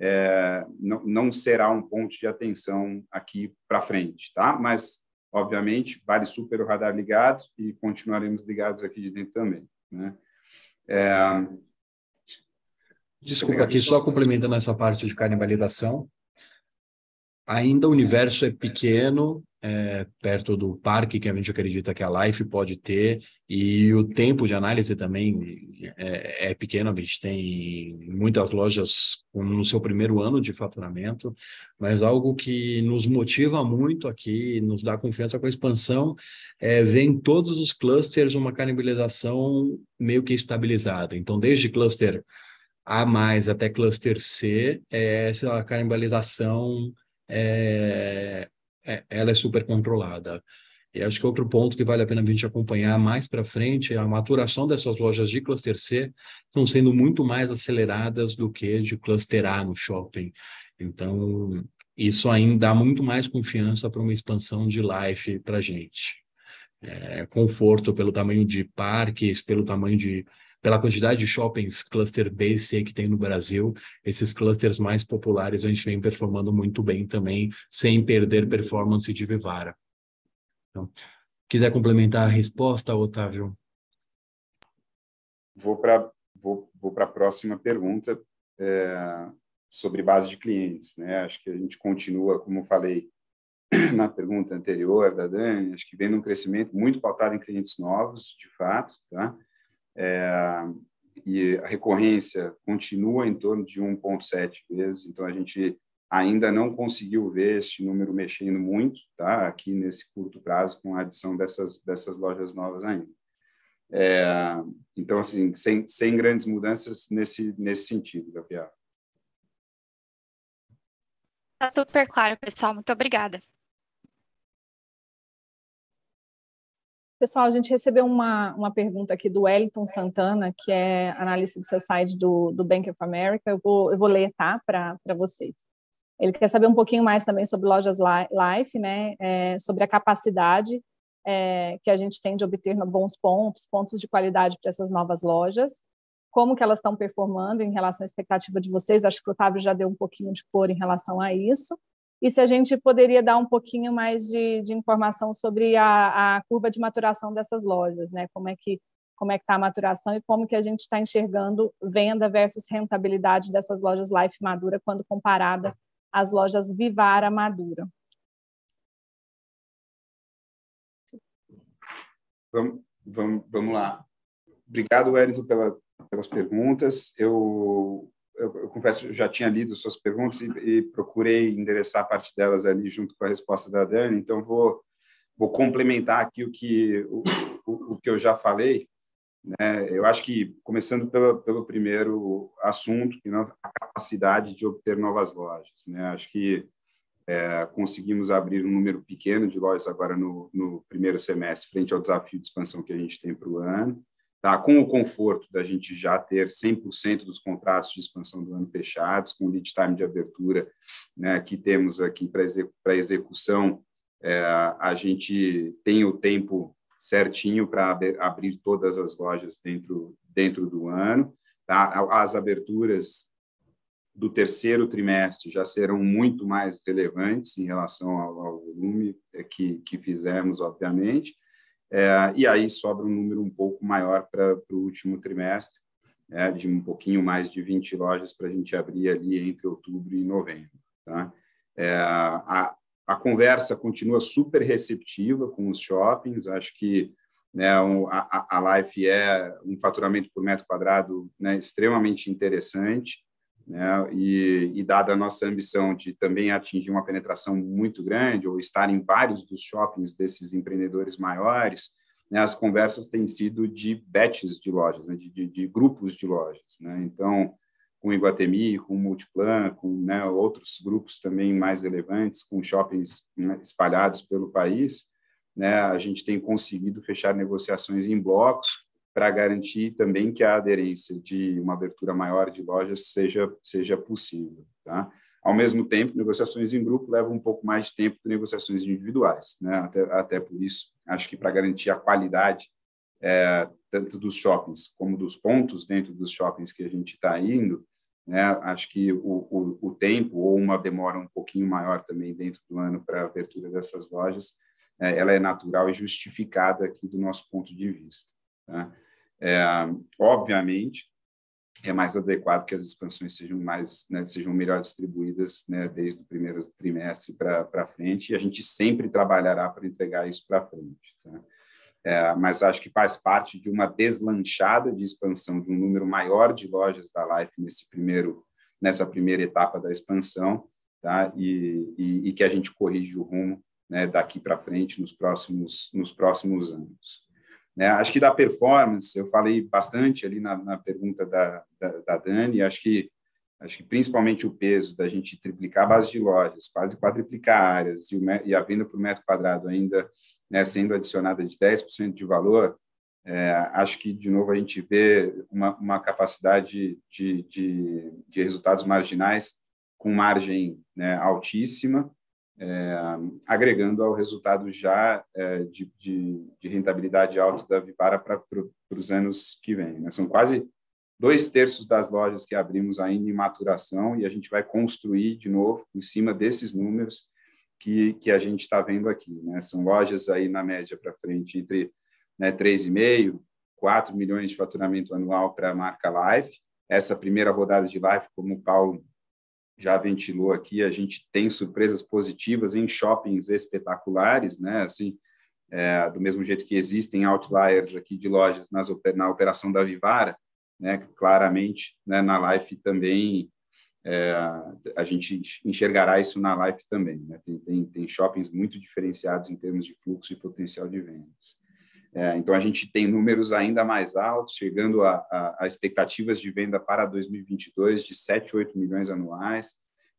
é, não, não, será um ponto de atenção aqui para frente, tá? Mas, obviamente, vale super o radar ligado e continuaremos ligados aqui de dentro também, né? É... Desculpa, aqui só complementando essa parte de canibalização, Ainda o universo é pequeno, é, perto do parque que a gente acredita que a Life pode ter, e o tempo de análise também é, é pequeno. A gente tem muitas lojas no seu primeiro ano de faturamento, mas algo que nos motiva muito aqui, nos dá confiança com a expansão, é ver em todos os clusters uma canibalização meio que estabilizada. Então, desde cluster A até cluster C, é essa canibalização é, é, ela é super controlada. E acho que outro ponto que vale a pena a gente acompanhar mais para frente é a maturação dessas lojas de cluster C estão sendo muito mais aceleradas do que de cluster A no shopping. Então, isso ainda dá muito mais confiança para uma expansão de life para a gente. É, conforto pelo tamanho de parques, pelo tamanho de pela quantidade de shoppings cluster B e C que tem no Brasil, esses clusters mais populares a gente vem performando muito bem também, sem perder performance de Vivara. Então, quiser complementar a resposta, Otávio? Vou para vou, vou a próxima pergunta é, sobre base de clientes. Né? Acho que a gente continua, como falei [CLEARS THROAT] na pergunta anterior da Dani, acho que vendo um crescimento muito pautado em clientes novos, de fato, tá? É, e a recorrência continua em torno de 1,7 vezes, então a gente ainda não conseguiu ver este número mexendo muito, tá? Aqui nesse curto prazo com a adição dessas dessas lojas novas ainda. É, então assim, sem, sem grandes mudanças nesse nesse sentido, Gabriel. Está super claro, pessoal. Muito obrigada. Pessoal, a gente recebeu uma, uma pergunta aqui do Wellington Santana, que é analista do seu site do, do Bank of America. Eu vou, eu vou ler, tá, para vocês. Ele quer saber um pouquinho mais também sobre lojas Life, né, é, sobre a capacidade é, que a gente tem de obter bons pontos, pontos de qualidade para essas novas lojas, como que elas estão performando em relação à expectativa de vocês. Acho que o Otávio já deu um pouquinho de cor em relação a isso. E se a gente poderia dar um pouquinho mais de, de informação sobre a, a, curva de maturação dessas lojas, né? Como é que como é que está a maturação e como que a gente está enxergando venda versus rentabilidade dessas lojas Life Madura quando comparada às lojas Vivara Madura. Vamos, vamos, vamos lá. Obrigado, Wellington, pela, pelas perguntas. Eu eu, confesso, já tinha lido suas perguntas e, e, procurei endereçar parte delas ali junto com a resposta da Dani, então vou, vou complementar aqui o que, o, o, o que eu já falei. Né? Eu acho que, começando pelo, pelo primeiro assunto, que a capacidade de obter novas lojas. Né? Acho que é, conseguimos abrir um número pequeno de lojas agora no, no primeiro semestre, frente ao desafio de expansão que a gente tem para o ano tá? com o conforto da gente já ter 100% dos contratos de expansão do ano fechados, com o lead time de abertura né, que temos aqui para execução, é, a gente tem o tempo certinho para abrir todas as lojas dentro, dentro do ano. Tá? As aberturas do terceiro trimestre já serão muito mais relevantes em relação ao, ao volume que, que fizemos, obviamente. É, e aí sobra um número um pouco maior para o último trimestre, né, de um pouquinho mais de 20 lojas para a gente abrir ali entre outubro e novembro. Tá? É, a, a conversa continua super receptiva com os shoppings, acho que né, a, a Life é um faturamento por metro quadrado né, extremamente interessante, né? E, e, dada a nossa ambição de também atingir uma penetração muito grande ou estar em vários dos shoppings desses empreendedores maiores, né, as conversas têm sido de batches de lojas, né, de, de, de, grupos de lojas. Né? Então, com Iguatemi, com Multiplan, com né, outros grupos também mais relevantes, com shoppings né, espalhados pelo país, a gente tem conseguido fechar negociações em blocos para garantir também que a aderência de uma abertura maior de lojas seja, seja possível. Tá? Ao mesmo tempo, negociações em grupo levam um pouco mais de tempo que negociações individuais. Né? Até, até por isso, acho que para garantir a qualidade é, tanto dos shoppings como dos pontos dentro dos shoppings que a gente está indo, né? acho que o, o, o, tempo ou uma demora um pouquinho maior também dentro do ano para a abertura dessas lojas, é, ela é natural e justificada aqui do nosso ponto de vista. Tá? É, obviamente, é mais adequado que as expansões sejam mais né, sejam melhor distribuídas né, desde o primeiro trimestre para frente e a gente sempre trabalhará para entregar isso para frente tá? é, mas acho que faz parte de uma deslanchada de expansão de um número maior de lojas da Life nesse primeiro nessa primeira etapa da expansão tá e, e, e que a gente corrige o rumo né, daqui para frente nos próximos nos próximos anos né? Acho que da performance, eu falei bastante ali na, na pergunta da, da, da, Dani, acho que, acho que principalmente o peso da gente triplicar a base de lojas, quase quadriplicar áreas, e, o, e a venda por metro quadrado ainda né, sendo adicionada de 10% de valor, é, acho que, de novo, a gente vê uma, uma capacidade de, de, de resultados marginais com margem né, altíssima, agregando ao resultado já é, de, de, de, rentabilidade alta da Vipara para os anos que vêm. Né? São quase dois terços das lojas que abrimos ainda em maturação e a gente vai construir de novo em cima desses números que, que a gente está vendo aqui. Né? São lojas aí na média para frente entre né, 3,5 4 milhões de faturamento anual para a marca Life. Essa primeira rodada de Life, como o Paulo já ventilou aqui, a gente tem surpresas positivas em shoppings espetaculares, né? Assim, é, do mesmo jeito que existem outliers aqui de lojas nas, na operação da Vivara, né? Claramente, né, na Life também é, a gente enxergará isso na Life também. Né? Tem, tem, tem shoppings muito diferenciados em termos de fluxo e potencial de vendas. É, então, a gente tem números ainda mais altos, chegando a, a, a, expectativas de venda para 2022 de 7, 8 milhões anuais,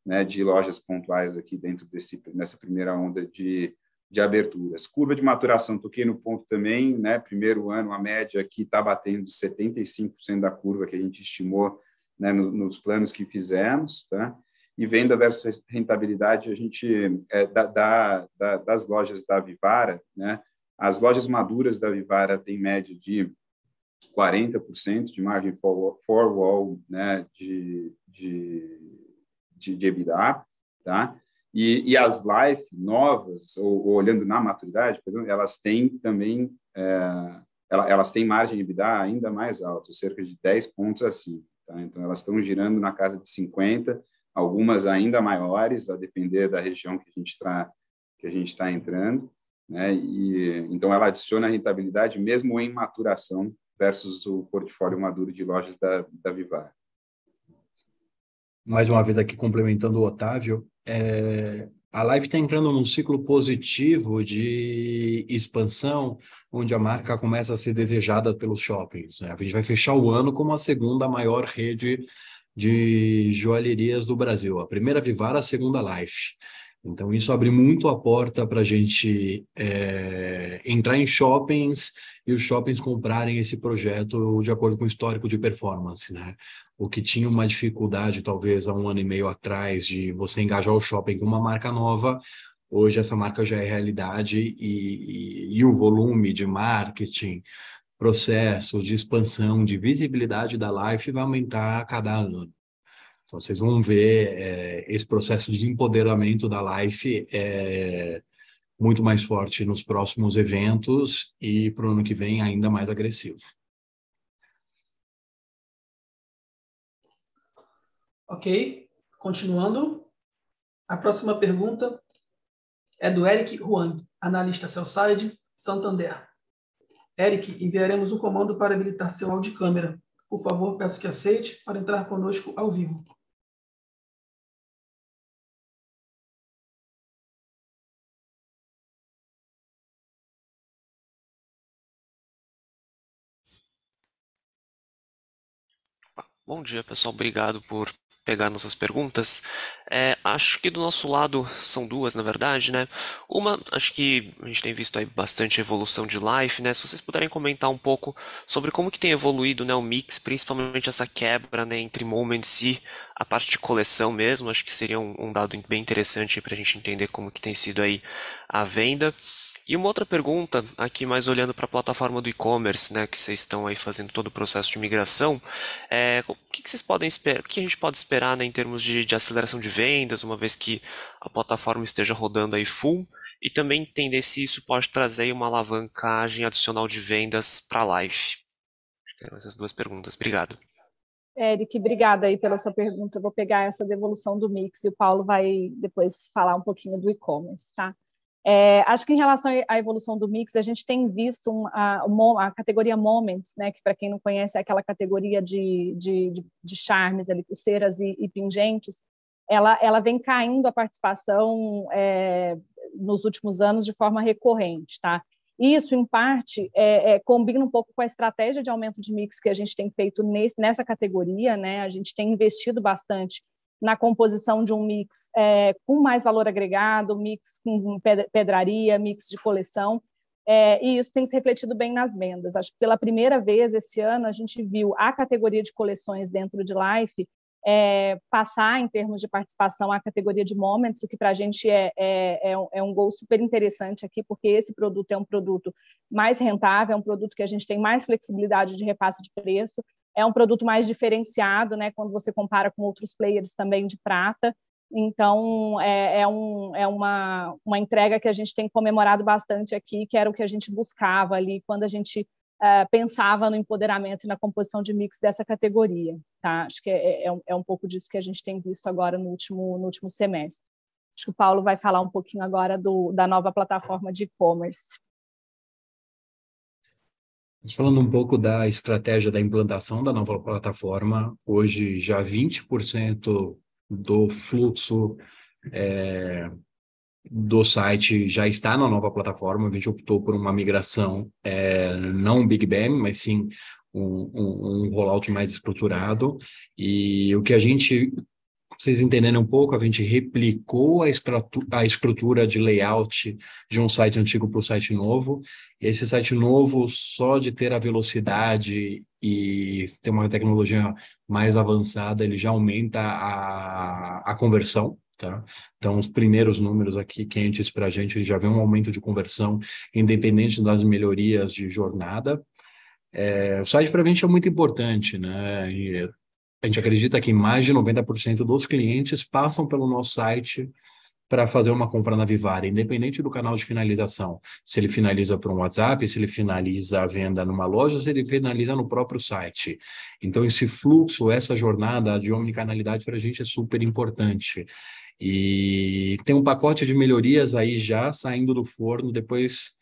né, de lojas pontuais aqui dentro desse, nessa primeira onda de, de aberturas. Curva de maturação, toquei no ponto também, né, primeiro ano, a média aqui está batendo 75% da curva que a gente estimou né, no, nos planos que fizemos, tá? E venda versus rentabilidade, a gente, é, da, da, da, das lojas da Vivara, né, as lojas maduras da Vivara têm média de 40% de margem for wall né, de, de, de, de EBITDA, tá? E, e as live novas, ou, ou, olhando na maturidade, elas têm também é, elas têm margem de EBITDA ainda mais alta, cerca de 10 pontos acima. Tá? Então, elas estão girando na casa de 50, algumas ainda maiores, a depender da região que a gente está que a gente está entrando, né? E então ela adiciona rentabilidade mesmo em maturação versus o portfólio maduro de lojas da, da Vivar. Mais uma vez aqui complementando o Otávio, é, a Live está entrando num ciclo positivo de expansão, onde a marca começa a ser desejada pelos shoppings. Né? A gente vai fechar o ano como a segunda maior rede de joalherias do Brasil. A primeira Vivara, a segunda Life. Então, isso abre muito a porta para a gente é, entrar em shoppings e os shoppings comprarem esse projeto de acordo com o histórico de performance, né? O que tinha uma dificuldade, talvez, há um ano e meio atrás, de você engajar o shopping com uma marca nova, hoje essa marca já é realidade e, e, e o volume de marketing, processo de expansão, de visibilidade da Life vai aumentar a cada ano. Então, vocês vão ver é, esse processo de empoderamento da Life é muito mais forte nos próximos eventos e para o ano que vem ainda mais agressivo. Ok, continuando. A próxima pergunta é do Eric Huang, analista Cellside, Santander. Eric, enviaremos um comando para habilitar seu áudio câmera. Por favor, peço que aceite para entrar conosco ao vivo. Bom dia, pessoal. Obrigado por pegar nossas perguntas. É, acho que do nosso lado são duas, na verdade, né? Uma, acho que a gente tem visto aí bastante evolução de life, né? Se vocês puderem comentar um pouco sobre como que tem evoluído né, o mix, principalmente essa quebra né, entre moments e a parte de coleção mesmo, acho que seria um, um dado bem interessante para a gente entender como que tem sido aí a venda. E uma outra pergunta, aqui mais olhando para a plataforma do e-commerce, né, que vocês estão aí fazendo todo o processo de migração, é, o que, que vocês podem esperar, o que a gente pode esperar né, em termos de, de, aceleração de vendas, uma vez que a plataforma esteja rodando aí full, e também entender se isso pode trazer uma alavancagem adicional de vendas para a live. Essas duas perguntas. Obrigado. Eric, obrigada aí pela sua pergunta. Eu vou pegar essa devolução do mix e o Paulo vai depois falar um pouquinho do e-commerce, tá? É, acho que em relação à evolução do mix, a gente tem visto a, a, categoria Moments, né, que para quem não conhece é aquela categoria de, de, de, de charmes, ali, pulseiras e, e, pingentes, ela, ela vem caindo a participação é, nos últimos anos de forma recorrente, tá? Isso, em parte, é, é, combina um pouco com a estratégia de aumento de mix que a gente tem feito nesse, nessa categoria, né? A gente tem investido bastante na composição de um mix é, com mais valor agregado, mix com pedraria, mix de coleção, é, e isso tem se refletido bem nas vendas. Acho que pela primeira vez esse ano a gente viu a categoria de coleções dentro de Life é, passar em termos de participação a categoria de Moments, o que para a gente é, é, é, é um gol super interessante aqui, porque esse produto é um produto mais rentável, é um produto que a gente tem mais flexibilidade de repasse de preço, é um produto mais diferenciado, né, quando você compara com outros players também de prata. Então, é, é, um, é uma, uma entrega que a gente tem comemorado bastante aqui, que era o que a gente buscava ali quando a gente uh, pensava no empoderamento e na composição de mix dessa categoria. Tá? Acho que é, é, um, é um pouco disso que a gente tem visto agora no último, no último semestre. Acho que o Paulo vai falar um pouquinho agora do, da nova plataforma de e-commerce. Falando um pouco da estratégia da implantação da nova plataforma, hoje já 20% do fluxo é, do site já está na nova plataforma. A gente optou por uma migração, é, não Big Bang, mas sim um, um, um rollout mais estruturado. E o que a gente vocês entenderem um pouco, a gente replicou a, a estrutura de layout de um site antigo para o site novo. Esse site novo, só de ter a velocidade e ter uma tecnologia mais avançada, ele já aumenta a, a conversão. Tá? Então, os primeiros números aqui quentes para a gente já vê um aumento de conversão, independente das melhorias de jornada. É, o site para a gente é muito importante, né? E a gente acredita que mais de 90% dos clientes passam pelo nosso site para fazer uma compra na Vivara, independente do canal de finalização. Se ele finaliza por um WhatsApp, se ele finaliza a venda numa loja, se ele finaliza no próprio site. Então, esse fluxo, essa jornada de omnicanalidade para a gente é super importante. E tem um pacote de melhorias aí já saindo do forno depois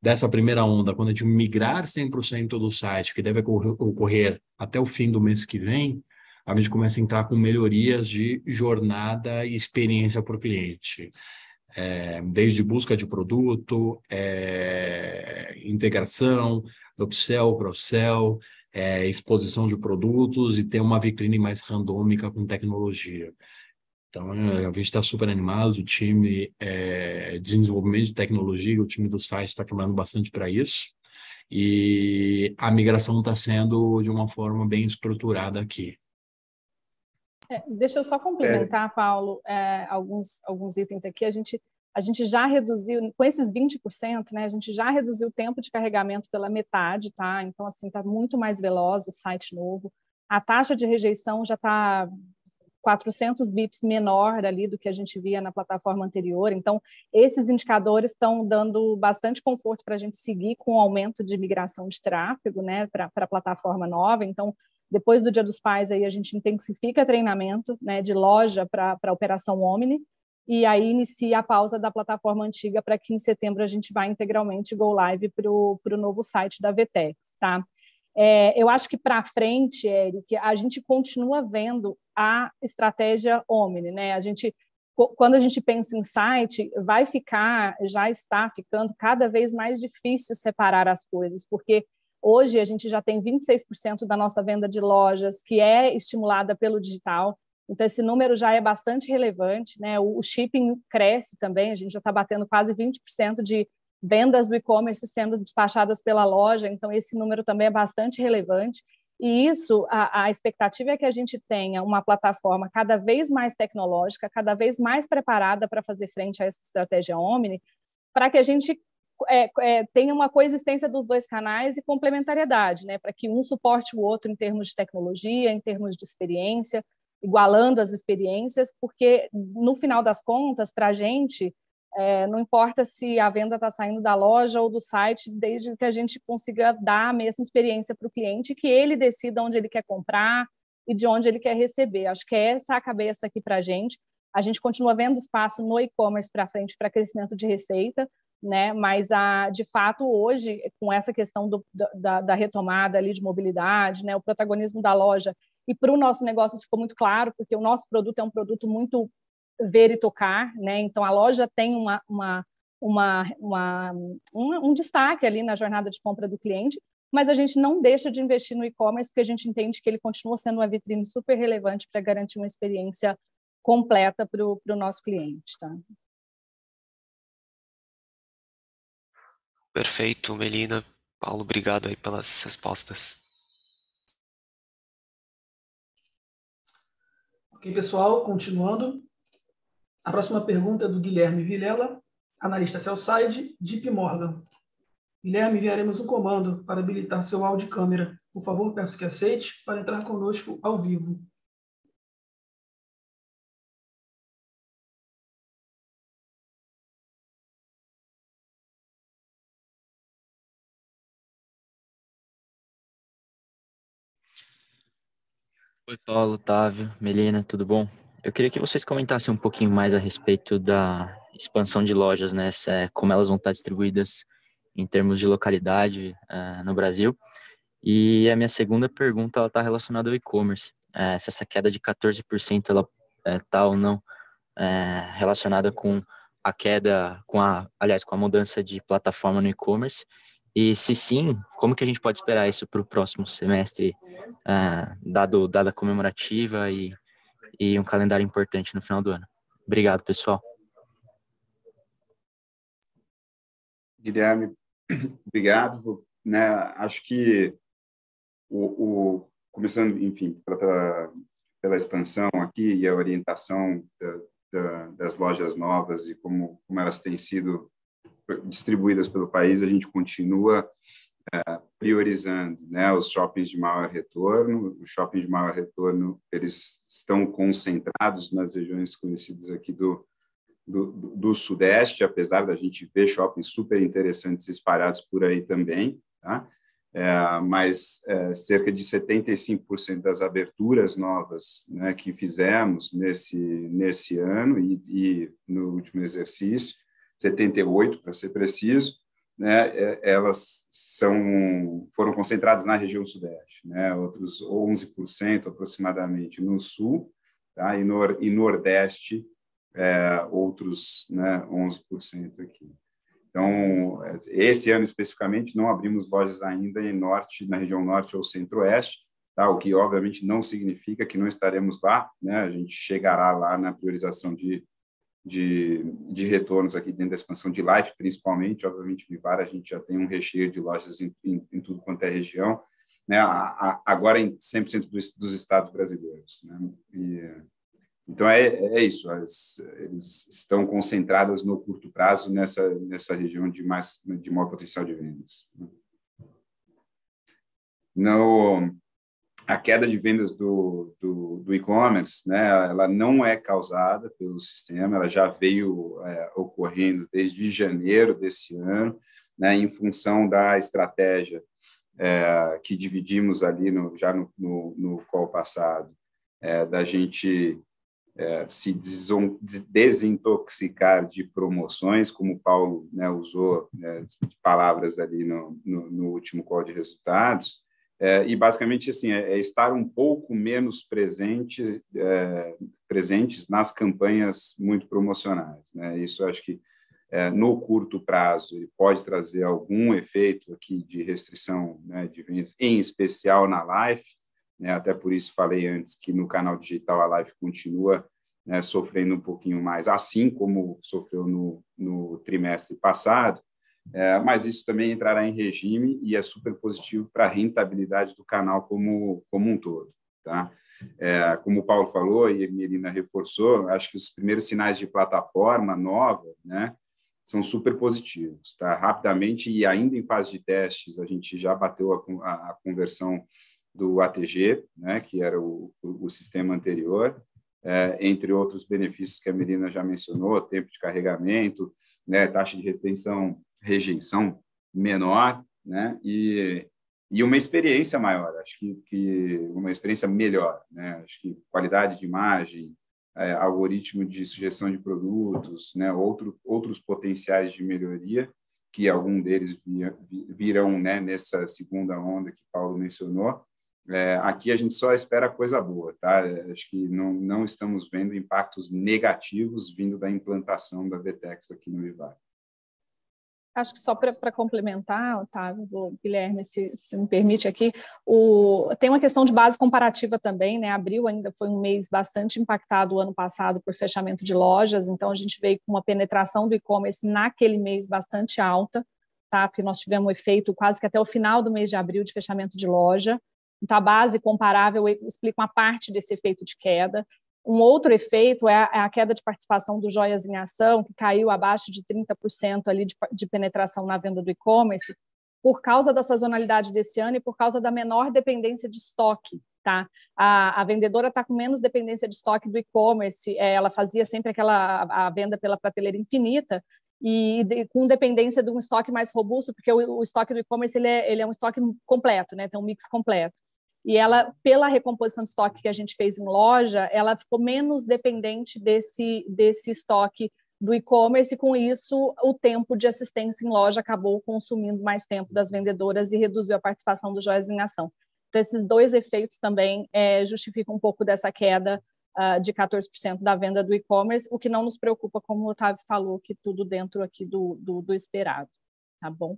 dessa primeira onda, quando a gente migrar 100% do site, que deve ocorrer até o fim do mês que vem, a gente começa a entrar com melhorias de jornada e experiência para o cliente. É, desde busca de produto, é, integração, upsell, cross-sell, é, exposição de produtos e ter uma vitrine mais randômica com tecnologia. Então, é, a gente está super animado, o time é, de desenvolvimento de tecnologia, o time do site está trabalhando bastante para isso, e a migração está sendo de uma forma bem estruturada aqui. É, deixa eu só complementar, é. Paulo, é, alguns, alguns itens aqui. A gente, a gente já reduziu, com esses 20%, né, a gente já reduziu o tempo de carregamento pela metade, tá? Então, assim, está muito mais veloz o site novo. A taxa de rejeição já está 400 bips menor ali do que a gente via na plataforma anterior. Então, esses indicadores estão dando bastante conforto para a gente seguir com o aumento de migração de tráfego né, para a plataforma nova. Então, depois do Dia dos Pais, aí a gente intensifica treinamento né, de loja para a operação Omni, e aí inicia a pausa da plataforma antiga para que em setembro a gente vá integralmente go live para o novo site da Vtex, tá? É, eu acho que para frente, Eric, a gente continua vendo a estratégia Omni, né? A gente, quando a gente pensa em site, vai ficar, já está ficando cada vez mais difícil separar as coisas, porque Hoje a gente já tem 26% da nossa venda de lojas que é estimulada pelo digital. Então esse número já é bastante relevante, né? O shipping cresce também, a gente já está batendo quase 20% de vendas do e-commerce sendo despachadas pela loja, então esse número também é bastante relevante. E isso, a, a, expectativa é que a gente tenha uma plataforma cada vez mais tecnológica, cada vez mais preparada para fazer frente a essa estratégia Omni, para que a gente é, é, tenha uma coexistência dos dois canais e complementariedade, né, para que um suporte o outro em termos de tecnologia, em termos de experiência, igualando as experiências, porque no final das contas, para a gente, é, não importa se a venda está saindo da loja ou do site, desde que a gente consiga dar a mesma experiência para o cliente, que ele decida onde ele quer comprar e de onde ele quer receber. Acho que é essa a cabeça aqui para a gente. A gente continua vendo espaço no e-commerce para frente para crescimento de receita, né? Mas a, de fato hoje com essa questão do, da, da, retomada ali de mobilidade, né? O protagonismo da loja e para o nosso negócio ficou muito claro porque o nosso produto é um produto muito ver e tocar, né? Então a loja tem uma, uma, uma, uma um, um destaque ali na jornada de compra do cliente, mas a gente não deixa de investir no e-commerce porque a gente entende que ele continua sendo uma vitrine super relevante para garantir uma experiência completa para o nosso cliente, tá? Perfeito, Melina. Paulo, obrigado aí pelas respostas. Ok, pessoal, continuando. A próxima pergunta é do Guilherme Vilela, analista Cellside, Deep Morgan. Guilherme, enviaremos um comando para habilitar seu áudio e câmera. Por favor, peço que aceite para entrar conosco ao vivo. Oi, Paulo, Otávio, Melina, tudo bom? Eu queria que vocês comentassem um pouquinho mais a respeito da expansão de lojas, né? Como elas vão estar distribuídas em termos de localidade uh, no Brasil. E a minha segunda pergunta está relacionada ao e-commerce. Uh, se essa queda de 14% ela está uh, ou não relacionada com a queda, com a, aliás, com a mudança de plataforma no e-commerce e se sim, como que a gente pode esperar isso para o próximo semestre, uh, dado dada comemorativa e, e um calendário importante no final do ano? Obrigado, pessoal. Guilherme, [CLEARS THROAT] obrigado. Né, acho que o, o começando, enfim, pela, pela expansão aqui e a orientação da, da, das lojas novas e como, como elas têm sido distribuídas pelo país, a gente continua é, priorizando né, os shoppings de maior retorno. Os shoppings de maior retorno, eles estão concentrados nas regiões conhecidas aqui do, do, do, Sudeste, apesar da gente ver shoppings super interessantes espalhados por aí também, tá? É, mas é, cerca de 75% das aberturas novas né, que fizemos nesse, nesse ano e, e no último exercício, 78 para ser preciso, né, é, elas são, foram concentradas na região sudeste, né, outros 11% aproximadamente no sul, tá, e, nor, e nordeste, é, outros né, 11% aqui. Então, esse ano especificamente, não abrimos lojas ainda em norte, na região norte ou centro-oeste, tá? o que obviamente não significa que não estaremos lá, né? a gente chegará lá na priorização de, de, de retornos aqui dentro da expansão de Life, principalmente, obviamente, Vivar, a gente já tem um recheio de lojas em, em, em tudo quanto é região, né? A, a, agora em 100% dos, dos estados brasileiros. Né? E, então, é, é isso, as, eles estão concentradas no curto prazo nessa, nessa região de, mais, de maior potencial de vendas. No, a queda de vendas do, do, do e-commerce, né, ela não é causada pelo sistema, ela já veio é, ocorrendo desde janeiro desse ano, né, em função da estratégia é, que dividimos ali no, já no, no, no call passado, é, da gente é, se desintoxicar de promoções, como o Paulo né, usou né, palavras ali no, no, no, último call de resultados, é, e basicamente assim é, é, estar um pouco menos presente, é, presentes nas campanhas muito promocionais. Né? Isso acho que é, no curto prazo pode trazer algum efeito aqui de restrição né, de vendas, em especial na live, né? Até por isso falei antes que no canal digital a live continua né, sofrendo um pouquinho mais, assim como sofreu no, no trimestre passado, é, mas isso também entrará em regime e é super positivo para a rentabilidade do canal como, como um todo. Tá? É, como o Paulo falou e a Melina reforçou, acho que os primeiros sinais de plataforma nova né, são super positivos. Tá? Rapidamente, e ainda em fase de testes, a gente já bateu a, a, a conversão do ATG, né, que era o, o, o sistema anterior, é, entre outros benefícios que a Melina já mencionou, tempo de carregamento, né, taxa de retenção, rejeição menor, né, e, e uma experiência maior, acho que, que uma experiência melhor, né, acho que qualidade de imagem, é, algoritmo de sugestão de produtos, né, outro, outros potenciais de melhoria, que algum deles virão né, nessa segunda onda que Paulo mencionou, é, aqui a gente só espera coisa boa, tá? É, acho que não, não estamos vendo impactos negativos vindo da implantação da VTEX aqui no Vivar. Acho que só para complementar, Otávio, Guilherme, se, se, me permite aqui, o, tem uma questão de base comparativa também, né? Abril ainda foi um mês bastante impactado o ano passado por fechamento de lojas, então a gente veio com uma penetração do e-commerce naquele mês bastante alta, tá? Porque nós tivemos um efeito quase que até o final do mês de abril de fechamento de loja. Então, a base comparável explica uma parte desse efeito de queda. Um outro efeito é a, é queda de participação do Joias em Ação, que caiu abaixo de 30% ali de, de penetração na venda do e-commerce, por causa da sazonalidade desse ano e por causa da menor dependência de estoque. Tá? A, a vendedora está com menos dependência de estoque do e-commerce, é, ela fazia sempre aquela a, a venda pela prateleira infinita, e de, com dependência de um estoque mais robusto, porque o, o estoque do e-commerce ele é, ele é um estoque completo, né? tem um mix completo e ela, pela recomposição de estoque que a gente fez em loja, ela ficou menos dependente desse, desse estoque do e-commerce, e com isso o tempo de assistência em loja acabou consumindo mais tempo das vendedoras e reduziu a participação dos joias em ação. Então, esses dois efeitos também é, justificam um pouco dessa queda uh, de 14% da venda do e-commerce, o que não nos preocupa, como o Otávio falou, que tudo dentro aqui do, do, do esperado. Tá bom?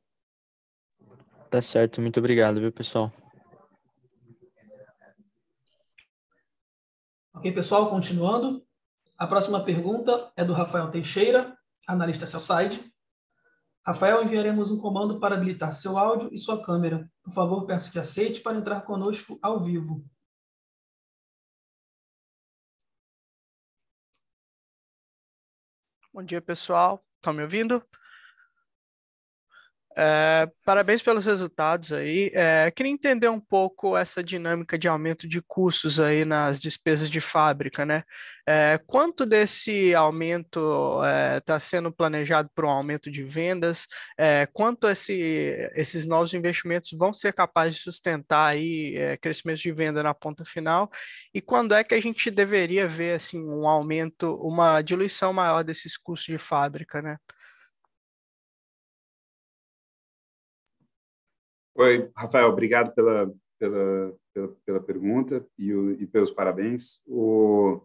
Tá certo, muito obrigado, viu, pessoal? Ok, pessoal, continuando. A próxima pergunta é do Rafael Teixeira, analista Cellside. Rafael, enviaremos um comando para habilitar seu áudio e sua câmera. Por favor, peço que aceite para entrar conosco ao vivo. Bom dia, pessoal. Estão me ouvindo? É, parabéns pelos resultados aí. É, queria entender um pouco essa dinâmica de aumento de custos aí nas despesas de fábrica, né? É, quanto desse aumento está é, sendo planejado para um aumento de vendas? É, quanto esse, esses novos investimentos vão ser capazes de sustentar aí é, crescimento de venda na ponta final? E quando é que a gente deveria ver assim um aumento, uma diluição maior desses custos de fábrica, né? Oi, Rafael, obrigado pela, pela, pela, pela pergunta e, o, e, pelos parabéns. O,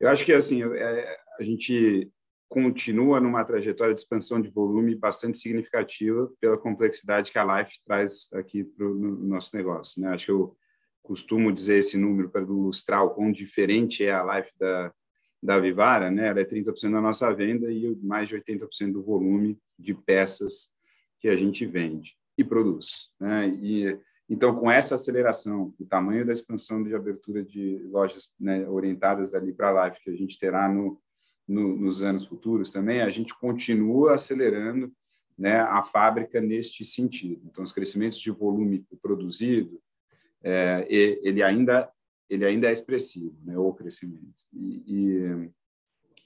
eu acho que assim é, a gente continua numa trajetória de expansão de volume bastante significativa pela complexidade que a Life traz aqui para o no nosso negócio. Né? Acho que eu costumo dizer esse número para ilustrar o quão diferente é a Life da, da Vivara, né? ela é 30% da nossa venda e mais de 80% do volume de peças que a gente vende e produz. Né? E, então, com essa aceleração, o tamanho da expansão de abertura de lojas né, orientadas ali para a live que a gente terá no, no, nos anos futuros também, a gente continua acelerando né, a fábrica neste sentido. Então, os crescimentos de volume produzido, é, ele ainda ele ainda é expressivo, né, o crescimento. E, e,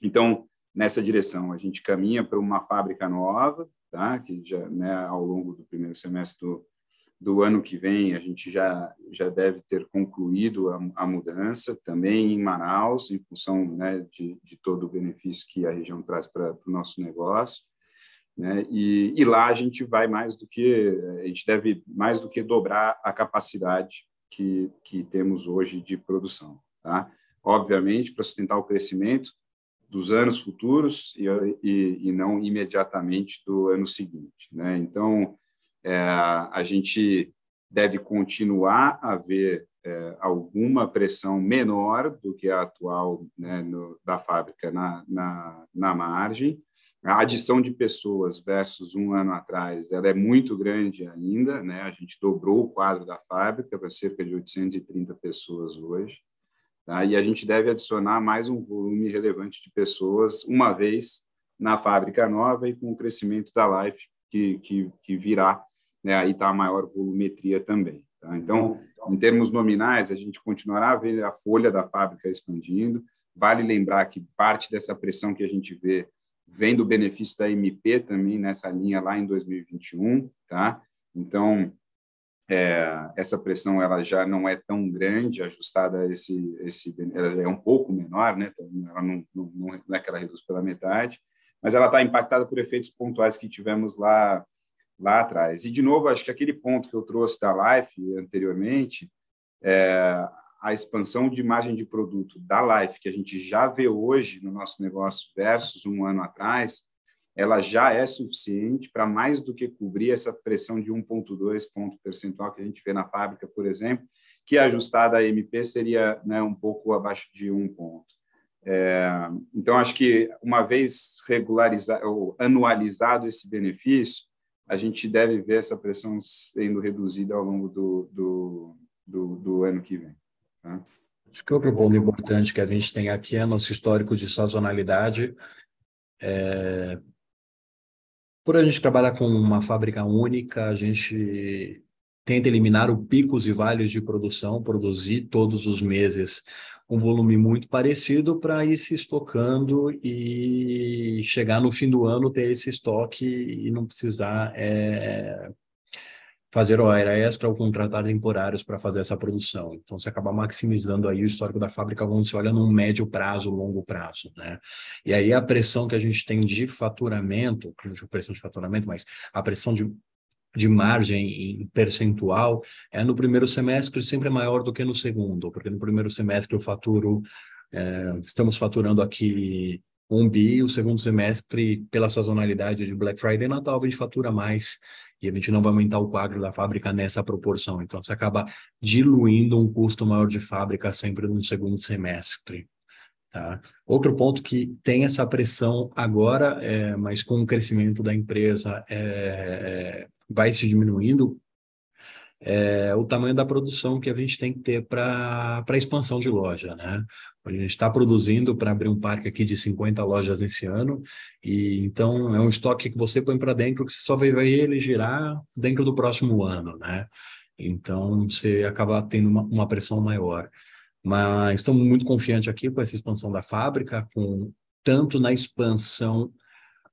então, nessa direção, a gente caminha para uma fábrica nova, tá? que já né, ao longo do primeiro semestre do, do ano que vem a gente já já deve ter concluído a, a mudança também em Manaus em função né, de, de todo o benefício que a região traz para o nosso negócio né? E, e, lá a gente vai mais do que a gente deve mais do que dobrar a capacidade que, que temos hoje de produção, tá? Obviamente para sustentar o crescimento dos anos futuros e, e, e, não imediatamente do ano seguinte. Né? Então, é, a gente deve continuar a ver é, alguma pressão menor do que a atual né, no, da fábrica na, na, na margem. A adição de pessoas versus um ano atrás, ela é muito grande ainda, né? A gente dobrou o quadro da fábrica para cerca de 830 pessoas hoje. Tá? E a gente deve adicionar mais um volume relevante de pessoas, uma vez na fábrica nova e com o crescimento da Life, que, que, que virá, né? aí está a maior volumetria também. Tá? Então, em termos nominais, a gente continuará a ver a folha da fábrica expandindo. Vale lembrar que parte dessa pressão que a gente vê vem do benefício da MP também nessa linha lá em 2021, tá? Então, é, essa pressão ela já não é tão grande, ajustada a esse, esse ela é um pouco menor, né? Então, ela não, não, não é que ela reduz pela metade, mas ela está impactada por efeitos pontuais que tivemos lá lá atrás. E de novo, acho que aquele ponto que eu trouxe da Life anteriormente, é, a expansão de margem de produto da Life que a gente já vê hoje no nosso negócio versus um ano atrás, ela já é suficiente para mais do que cobrir essa pressão de 1,2 ponto percentual que a gente vê na fábrica, por exemplo, que ajustada a MP seria né, um pouco abaixo de um ponto. É, então, acho que uma vez regularizado ou anualizado esse benefício, a gente deve ver essa pressão sendo reduzida ao longo do, do, do, do ano que vem. Tá? Acho que outro ponto importante que a gente tem aqui é nosso histórico de sazonalidade. É, por a gente trabalhar com uma fábrica única, a gente tenta eliminar o picos e vales de produção, produzir todos os meses um volume muito parecido para ir se estocando e chegar no fim do ano ter esse estoque e não precisar é, fazer hora extra ou contratar temporários para fazer essa produção. Então, você acaba maximizando aí o histórico da fábrica quando você olha num médio prazo, longo prazo, né? E aí a pressão que a gente tem de faturamento, não pressão de faturamento, mas a pressão de de margem em percentual é no primeiro semestre sempre maior do que no segundo, porque no primeiro semestre eu faturo, é, estamos faturando aqui um bi, o segundo semestre, pela sazonalidade de Black Friday e Natal, a gente fatura mais e a gente não vai aumentar o quadro da fábrica nessa proporção. Então, você acaba diluindo um custo maior de fábrica sempre no segundo semestre. Tá? Outro ponto que tem essa pressão agora, é, mas com o crescimento da empresa é, vai se diminuindo, é o tamanho da produção que a gente tem que ter para a expansão de loja, né? A gente está produzindo para abrir um parque aqui de 50 lojas nesse ano, e então é um estoque que você põe para dentro que você só vai ver ele girar dentro do próximo ano, né? Então você acaba tendo uma, uma pressão maior. Mas estamos muito confiantes aqui com essa expansão da fábrica, com tanto na expansão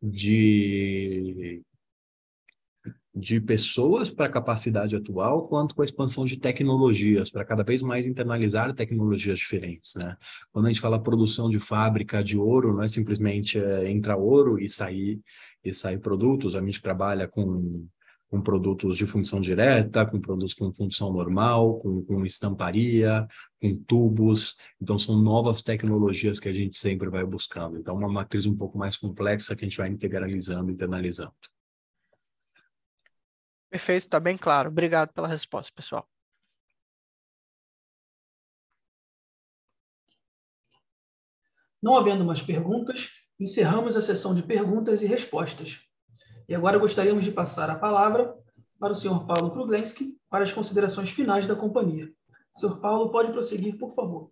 de de pessoas para a capacidade atual, quanto com a expansão de tecnologias, para cada vez mais internalizar tecnologias diferentes. Né? Quando a gente fala produção de fábrica de ouro, não é simplesmente é, entrar ouro e sair, e sair produtos, a gente trabalha com, com produtos de função direta, com produtos com função normal, com, com estamparia, com tubos, então são novas tecnologias que a gente sempre vai buscando. Então, uma matriz um pouco mais complexa que a gente vai integralizando, internalizando. Perfeito, está bem claro. Obrigado pela resposta, pessoal. Não havendo mais perguntas, encerramos a sessão de perguntas e respostas. E agora gostaríamos de passar a palavra para o senhor Paulo Kruglenski para as considerações finais da companhia. Senhor Paulo, pode prosseguir, por favor.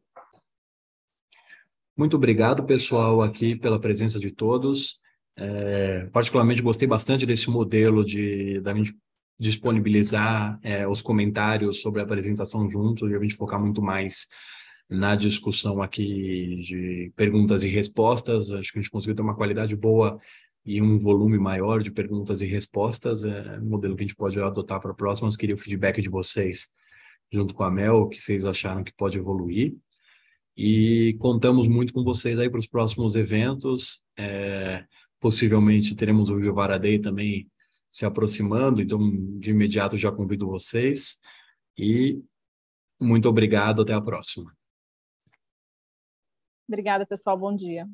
Muito obrigado, pessoal, aqui pela presença de todos. É, particularmente gostei bastante desse modelo de da gente disponibilizar é, os comentários sobre a apresentação junto e a gente focar muito mais na discussão aqui de perguntas e respostas. Acho que a gente conseguiu ter uma qualidade boa e um volume maior de perguntas e respostas. É um modelo que a gente pode adotar para próximas. Queria o feedback de vocês junto com a Mel, o que vocês acharam que pode evoluir. E contamos muito com vocês aí para os próximos eventos. É, possivelmente teremos o Vivara Day também se aproximando, então de imediato já convido vocês e muito obrigado, até a próxima. Obrigada, pessoal, bom dia.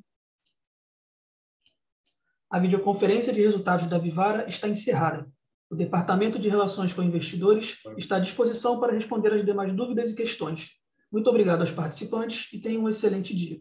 A videoconferência de resultados da Vivara está encerrada. O Departamento de Relações com Investidores está à disposição para responder as demais dúvidas e questões. Muito obrigado aos participantes e tenham um excelente dia.